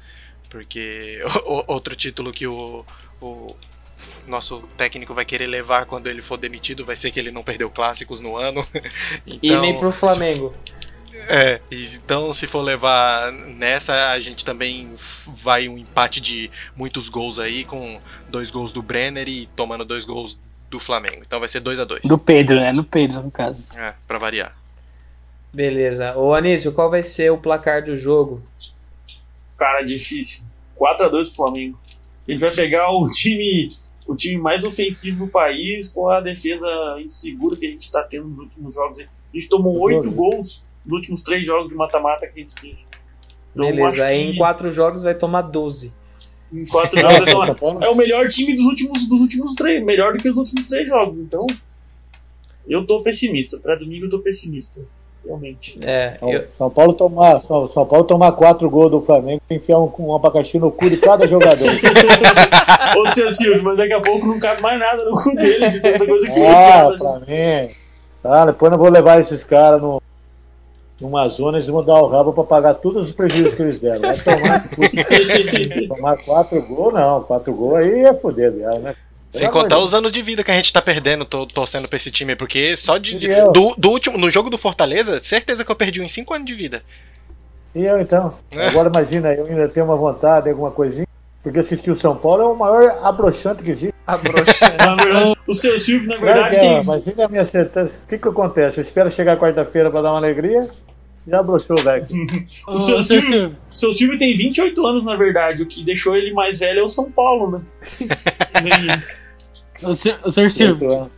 Porque o- outro título que o, o nosso técnico vai querer levar quando ele for demitido vai ser que ele não perdeu clássicos no ano. E Então, nem pro Flamengo. é, e então se for levar nessa, a gente também vai um empate de muitos gols aí, com dois gols do Brenner e tomando dois gols do Flamengo. Então vai ser 2 a 2 Do Pedro, né? No Pedro, no caso. É, pra variar. Beleza. Ô Anísio, qual vai ser o placar do jogo? Cara, difícil. 4x2 pro Flamengo. A gente vai pegar o time, o time mais ofensivo do país com a defesa insegura que a gente tá tendo nos últimos jogos. A gente tomou oito gols nos últimos três jogos de mata-mata que a gente teve. Então, Beleza, aí que em quatro jogos vai tomar 12. em quatro jogos vai tomar- Paulo- é o melhor time dos últimos, dos últimos três, melhor do que os últimos três jogos. Então, eu tô pessimista. Pra domingo eu tô pessimista. Realmente. É, São, eu- São Paulo tomar, São, São Paulo tomar quatro gols do Flamengo e enfiar um, um abacaxi no cu de cada jogador. Ô, seu Silvio, mas daqui a pouco não cabe mais nada no cu dele de tanta coisa que ah, enfiada. pra mim. Tá, depois eu vou levar esses caras no, numa zona, eles vão dar o rabo pra pagar todos os prejuízos que eles deram. Vai tomar, tomar quatro gols, não. Quatro gols aí é foder, né? Sem contar os anos de vida que a gente tá perdendo to- torcendo pra esse time, porque só de, de- do, do último no jogo do Fortaleza, certeza que eu perdi uns 5 anos de vida. E eu então? É. Agora imagina, eu ainda tenho uma vontade, alguma coisinha. Porque assistir o São Paulo é o maior abrochante que existe. a broxa. Na verdade, o seu Silvio, na Claro verdade, que é, tem. Imagina a minha certeza. O que que acontece? Eu espero chegar quarta-feira pra dar uma alegria. Já abrochou, velho. O seu seu Silvio- seu Silvio tem 28 anos, na verdade. O que deixou ele mais velho é o São Paulo, né? O senhor, o senhor Silvio, o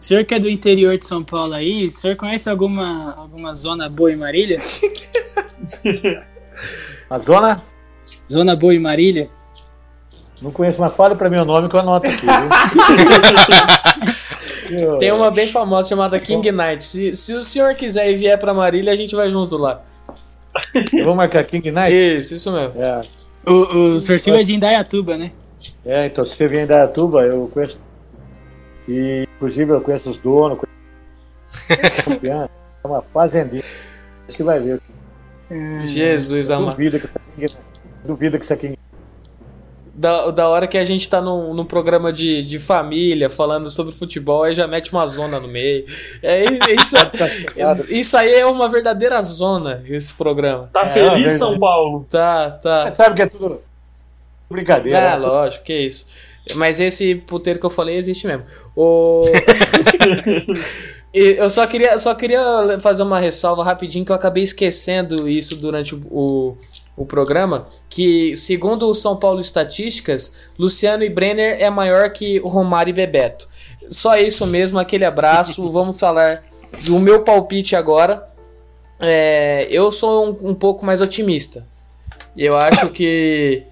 senhor que é do interior de São Paulo aí, o senhor conhece alguma, alguma zona boa em Marília? A zona? Zona boa em Marília? Não conheço, mas fale pra mim o nome que eu anoto aqui, viu? Tem uma bem famosa chamada King Knight. Se, se o senhor quiser e vier pra Marília, a gente vai junto lá. Eu vou marcar King Knight? Isso, isso mesmo. É, O, o é de Indaiatuba, né? é, então se você vier em Dayatuba, eu conheço. E, inclusive, eu conheço os donos, conheço. É uma fazendinha. Você vai ver. Jesus amado. Duvida que essa King que essa King Da, da hora que a gente tá num, num programa de, de família, falando sobre futebol, aí já mete uma zona no meio. É, isso, isso aí é uma verdadeira zona, esse programa. Tá É, feliz, verdade. São Paulo? Tá, tá. Sabe que é tudo brincadeira. É, né? lógico, que isso. Mas esse puteiro que eu falei existe mesmo. O... E eu só queria, só queria fazer uma ressalva rapidinho que eu acabei esquecendo isso durante o, o, programa. Que, segundo o São Paulo Estatísticas, Luciano e Brenner é maior que o Romário e Bebeto. Só isso mesmo, aquele abraço. Vamos falar do meu palpite agora. É, eu sou um, um pouco mais otimista. Eu acho que,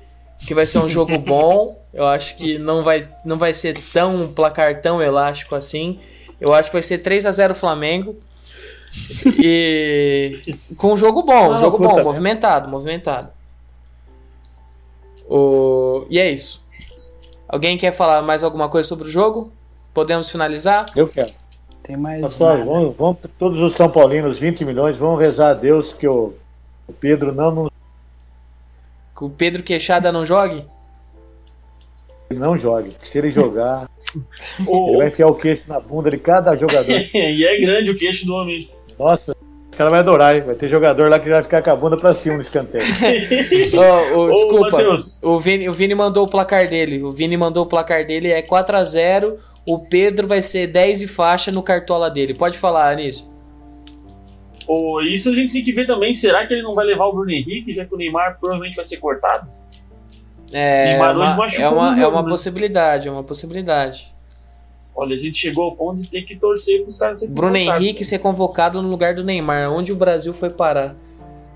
que vai ser um jogo bom. Eu acho que não vai, não vai ser tão um placar tão elástico assim. Eu acho que vai ser 3 a 0 Flamengo. E com um jogo bom, Ah, jogo puta bom, movimentado, movimentado. O... E é isso. Alguém quer falar mais alguma coisa sobre o jogo? Podemos finalizar? Eu quero. Tem mais. Pessoal, vamos, vamos, todos os São Paulinos, 20 milhões, vamos rezar a Deus que o, o Pedro não, não, Que o Pedro Queixada não jogue? não jogue. Se ele jogar, ele vai enfiar o queixo na bunda de cada jogador. e é grande o queixo do homem. Nossa, o cara vai adorar, hein? Vai ter jogador lá que vai ficar com a bunda pra cima no escanteio. Ô, Ô, desculpa, o Vini, o Vini mandou o placar dele. O Vini mandou o placar dele, é 4 a 0 O Pedro vai ser 10 e faixa no cartola dele. Pode falar, Anísio. Ô, isso a gente tem que ver também. Será que ele não vai levar o Bruno Henrique, já que o Neymar provavelmente vai ser cortado? É Neymar hoje uma, machucou é uma, é jogo, uma né? possibilidade, é uma possibilidade. Olha, a gente chegou ao ponto de ter que torcer pros caras serem Bruno convocados. Henrique ser convocado no lugar do Neymar. Onde o Brasil foi parar?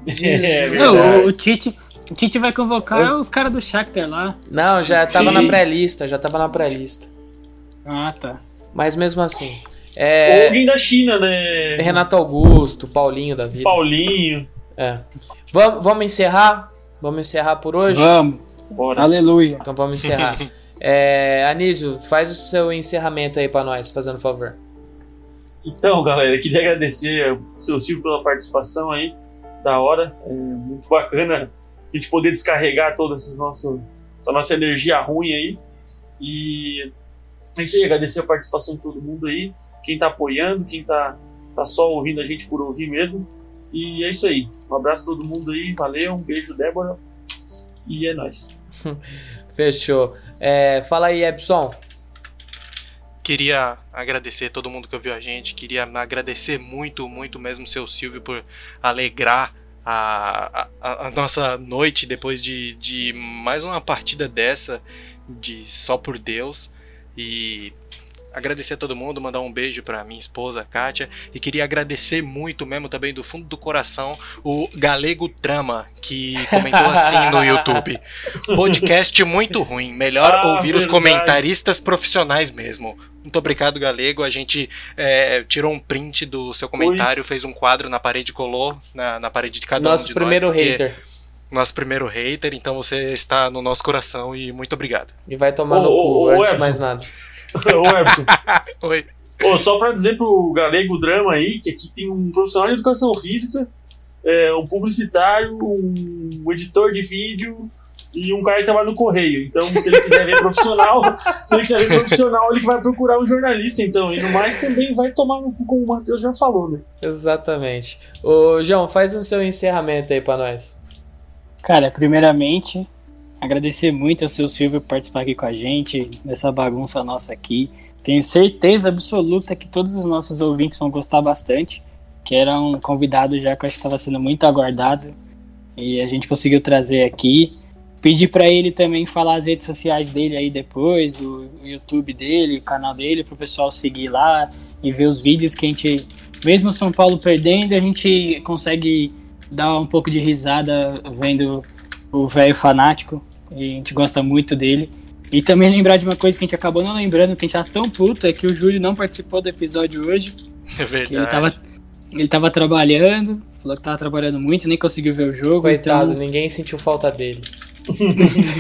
É, Não, o, o Tite, o Tite vai convocar os caras do Shakhtar lá. Não, já tava Sim. na pré-lista, já tava na pré-lista. Ah, tá. Mas mesmo assim. Ou É, alguém da China, né? Renato Augusto, Paulinho da vida. Paulinho. É. Vamos, vamos encerrar? Vamos encerrar por hoje? Vamos. Bora. Aleluia. Então vamos encerrar. é, Anísio, faz o seu encerramento aí pra nós, fazendo favor. Então, galera, queria agradecer o seu Silvio pela participação aí. Da hora. É muito bacana a gente poder descarregar toda essa nossa, essa nossa energia ruim aí. E a gente agradecer a participação de todo mundo aí, quem tá apoiando, quem tá, tá só ouvindo a gente por ouvir mesmo. E é isso aí. Um abraço a todo mundo aí, valeu, um beijo, Débora. E é nóis. Fechou. É, fala aí, Epson. Queria agradecer todo mundo que ouviu a gente. Queria agradecer muito, muito mesmo seu Silvio por alegrar a, a, a nossa noite depois de, de mais uma partida dessa de só por Deus. E agradecer a todo mundo, mandar um beijo para minha esposa, Kátia, e queria agradecer muito mesmo também do fundo do coração o Galego Trama, que comentou assim no YouTube. Podcast muito ruim, melhor Ah, ouvir os verdade. comentaristas profissionais mesmo. Muito obrigado, Galego. A gente é, tirou um print do seu comentário, fez um quadro na parede, colou na, na parede de cada um Nosso de primeiro nós. porque- hater. Nosso primeiro hater, então você está no nosso coração e muito obrigado. E vai tomar Ô, no cu, ô, antes de mais nada. Ô, Epson. Oi. Ô, só pra dizer pro Galego Drama aí que aqui tem um profissional de educação física, é, um publicitário, um editor de vídeo e um cara que trabalha no correio. Então, se ele quiser ver profissional, se ele quiser ver profissional, ele vai procurar um jornalista, então. E no mais também vai tomar no cu, como o Matheus já falou, né? Exatamente. Ô, João, faz o seu encerramento aí pra nós. Cara, primeiramente, agradecer muito ao seu Silvio por participar aqui com a gente, dessa bagunça nossa aqui. Tenho certeza absoluta que todos os nossos ouvintes vão gostar bastante, que era um convidado já que eu acho que estava sendo muito aguardado e a gente conseguiu trazer aqui. Pedir para ele também falar as redes sociais dele aí depois, o o YouTube dele, o canal dele, para o pessoal seguir lá e ver os vídeos que a gente, mesmo São Paulo perdendo, a gente consegue dar um pouco de risada vendo o velho fanático. E a gente gosta muito dele. E também lembrar de uma coisa que a gente acabou não lembrando, que a gente tá tão puto, é que o Júlio não participou do episódio hoje. É Que ele verdade. tava, ele tava trabalhando, falou que tava trabalhando muito, nem conseguiu ver o jogo. Coitado, então, ninguém sentiu falta dele.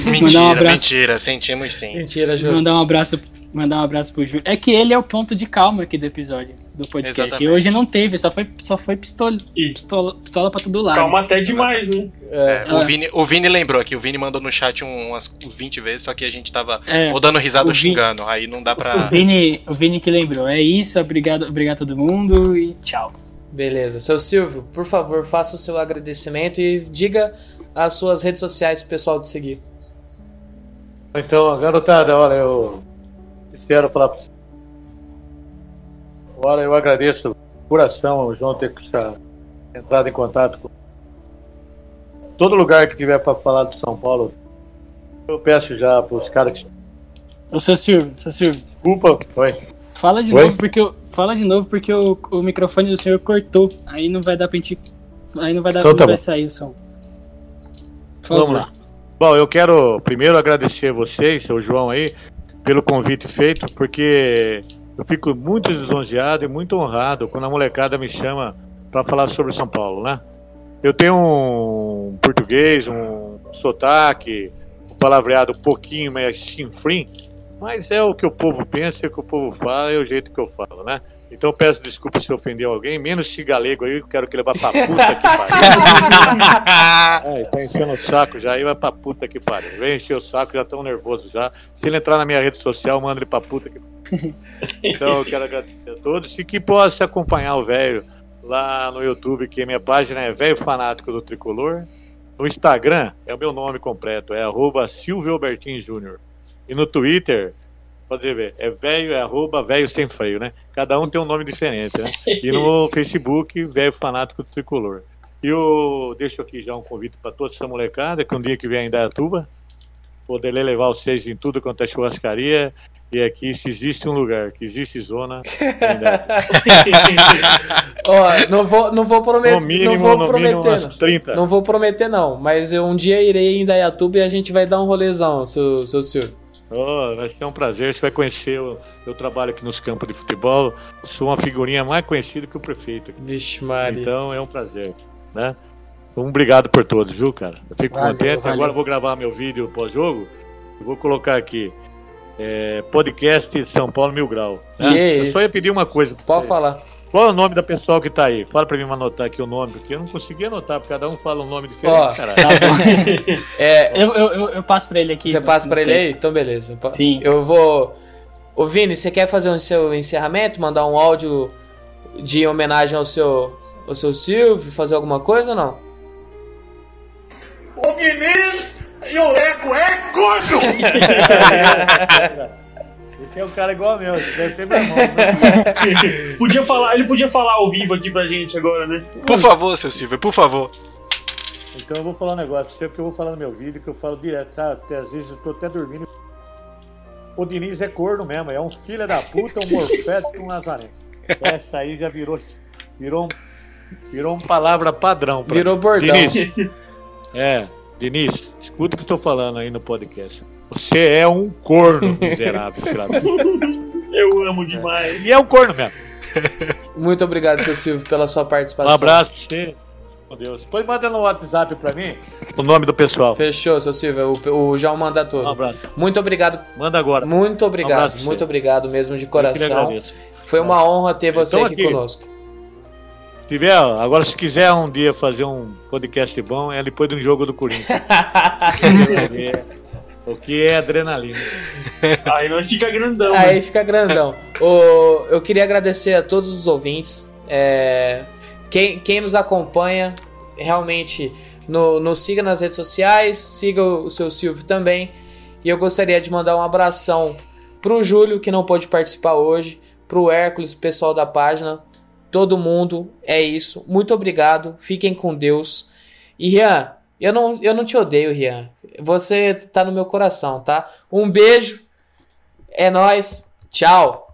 Mentira, Mandar um abraço. mentira, sentimos sim. Mentira, João. mandar um abraço, mandar um abraço pro Júlio. É que ele é o ponto de calma aqui do episódio, do podcast. Exatamente. E hoje não teve, só foi, só foi pistola, pistola, pistola pra todo lado. calma até demais, né? É, É, o, Vini, o Vini lembrou aqui, o Vini mandou no chat um- umas 20 vezes, só que a gente tava É. ou dando risada O ou Vini- xingando, aí não dá O pra. Vini, o Vini que lembrou. É isso, obrigado, obrigado a todo mundo e tchau. beleza. Seu Silvio, por favor, faça o seu agradecimento e diga as suas redes sociais pro pessoal te seguir. Então, garotada, olha, eu quero falar pra vocês. Agora eu agradeço de coração o João ter entrado em contato com todo lugar que tiver para falar do São Paulo. Eu peço já para os caras que O seu Silvio, seu Silvio, desculpa, foi. fala de Oi? novo porque eu, fala de novo porque o, o microfone do senhor cortou. Aí não vai dar pra gente, aí não vai dar, Então não tá vai sair o som. Vamos lá. Bom, eu quero primeiro agradecer vocês, seu João aí, pelo convite feito, porque eu fico muito lisonjeado e muito honrado quando a molecada me chama para falar sobre São Paulo, né? Eu tenho um português, um sotaque, um palavreado um pouquinho mais chinfrim, mas é o que o povo pensa, é o que o povo fala, é o jeito que eu falo, né? Então eu peço desculpa se ofendeu alguém, menos esse galego aí, eu quero que ele vá pra puta que pariu. É, tá enchendo o saco já, aí vai pra puta que pariu. Vem encher o saco, já tão nervoso já. Se ele entrar na minha rede social, manda ele pra puta que pariu. Então eu quero agradecer a todos e que possa acompanhar o velho lá no YouTube, que minha página é Velho Fanático do Tricolor. No Instagram é o meu nome completo, é arroba Silvio Albertin Júnior. E no Twitter, pode ver, é velho, é arroba velho sem freio, né? Cada um tem um nome diferente, né? E no Facebook, Velho Fanático do Tricolor. E eu deixo aqui já um convite para toda essa molecada, que um dia que vier em Dayatuba, poder levar vocês em tudo quanto é churrascaria. E aqui, se existe um lugar, que existe zona, é Indaiatuba. Ó, não vou, não vou prometer, no mínimo, não vou no prometer, não. umas 30. Não vou prometer não, mas eu um dia irei em Dayatuba e a gente vai dar um rolezão, seu, seu Silvio. Oh, vai ser um prazer, você vai conhecer o eu trabalho aqui nos campos de futebol, sou uma figurinha mais conhecida que o prefeito. aqui. Vixe Maria. Então é um prazer, né? Um obrigado por todos, viu, cara? Eu fico Valeu, contente. valeu. Agora eu vou gravar meu vídeo pós-jogo. Eu vou colocar aqui é, podcast São Paulo Mil Grau. né? Eu isso. só ia pedir uma coisa. Pode você. falar. Qual é o nome da pessoa que tá aí? Fala pra mim anotar aqui o nome, porque eu não consegui anotar, porque cada um fala um nome diferente, Ó, caralho. Tá bom. É, eu, eu, eu, eu passo pra ele aqui. você no- passa pra ele aí? texto. Então, beleza. Sim. Eu vou. Ô, Vini, você quer fazer o seu encerramento? Mandar um áudio de homenagem ao seu, ao seu Silvio? Fazer alguma coisa ou não? O Diniz e o Leco é gordo! É um cara igual meu, esse deve ser meu irmão. né? Podia falar, ele podia falar ao vivo aqui pra gente agora, né? Por favor, seu Silvio, por favor. Então eu vou falar um negócio pra você, porque eu vou falar no meu vídeo, que eu falo direto, tá? Até às vezes eu tô até dormindo. O Diniz é corno mesmo, é um filho da puta, um morfete e um nazareno. Essa aí já virou, virou, um, virou uma palavra padrão. pra Virou mim. bordão. Diniz, é, Diniz, escuta o que eu tô falando aí no podcast. Você é um corno miserável. Eu amo demais. E é um corno mesmo. Muito obrigado, seu Silvio, pela sua Um participação. abraço pra você. Meu Deus. Depois manda no WhatsApp pra mim o nome do pessoal. Fechou, seu Silvio. O, o João manda Um todo. abraço. Muito obrigado, Manda agora. muito Um obrigado, pra muito obrigado mesmo de coração. agradeço. Foi uma honra ter você Então, aqui aqui. conosco. Tiver, agora se quiser um dia fazer um podcast bom, é depois de um jogo do Corinthians. O que é adrenalina. Aí nós fica grandão, né? Aí fica grandão. O, eu queria agradecer a todos os ouvintes. é, quem, quem nos acompanha, realmente no, nos siga nas redes sociais, siga o, o seu Silvio também. E eu gostaria de mandar um abração pro Júlio, que não pôde participar hoje, pro Hércules, pessoal da página, todo mundo. É isso. Muito obrigado. Fiquem com Deus. E Rian, eu não, eu não te odeio, Rian. Você tá no meu coração, tá? Um beijo. É nóis. Tchau.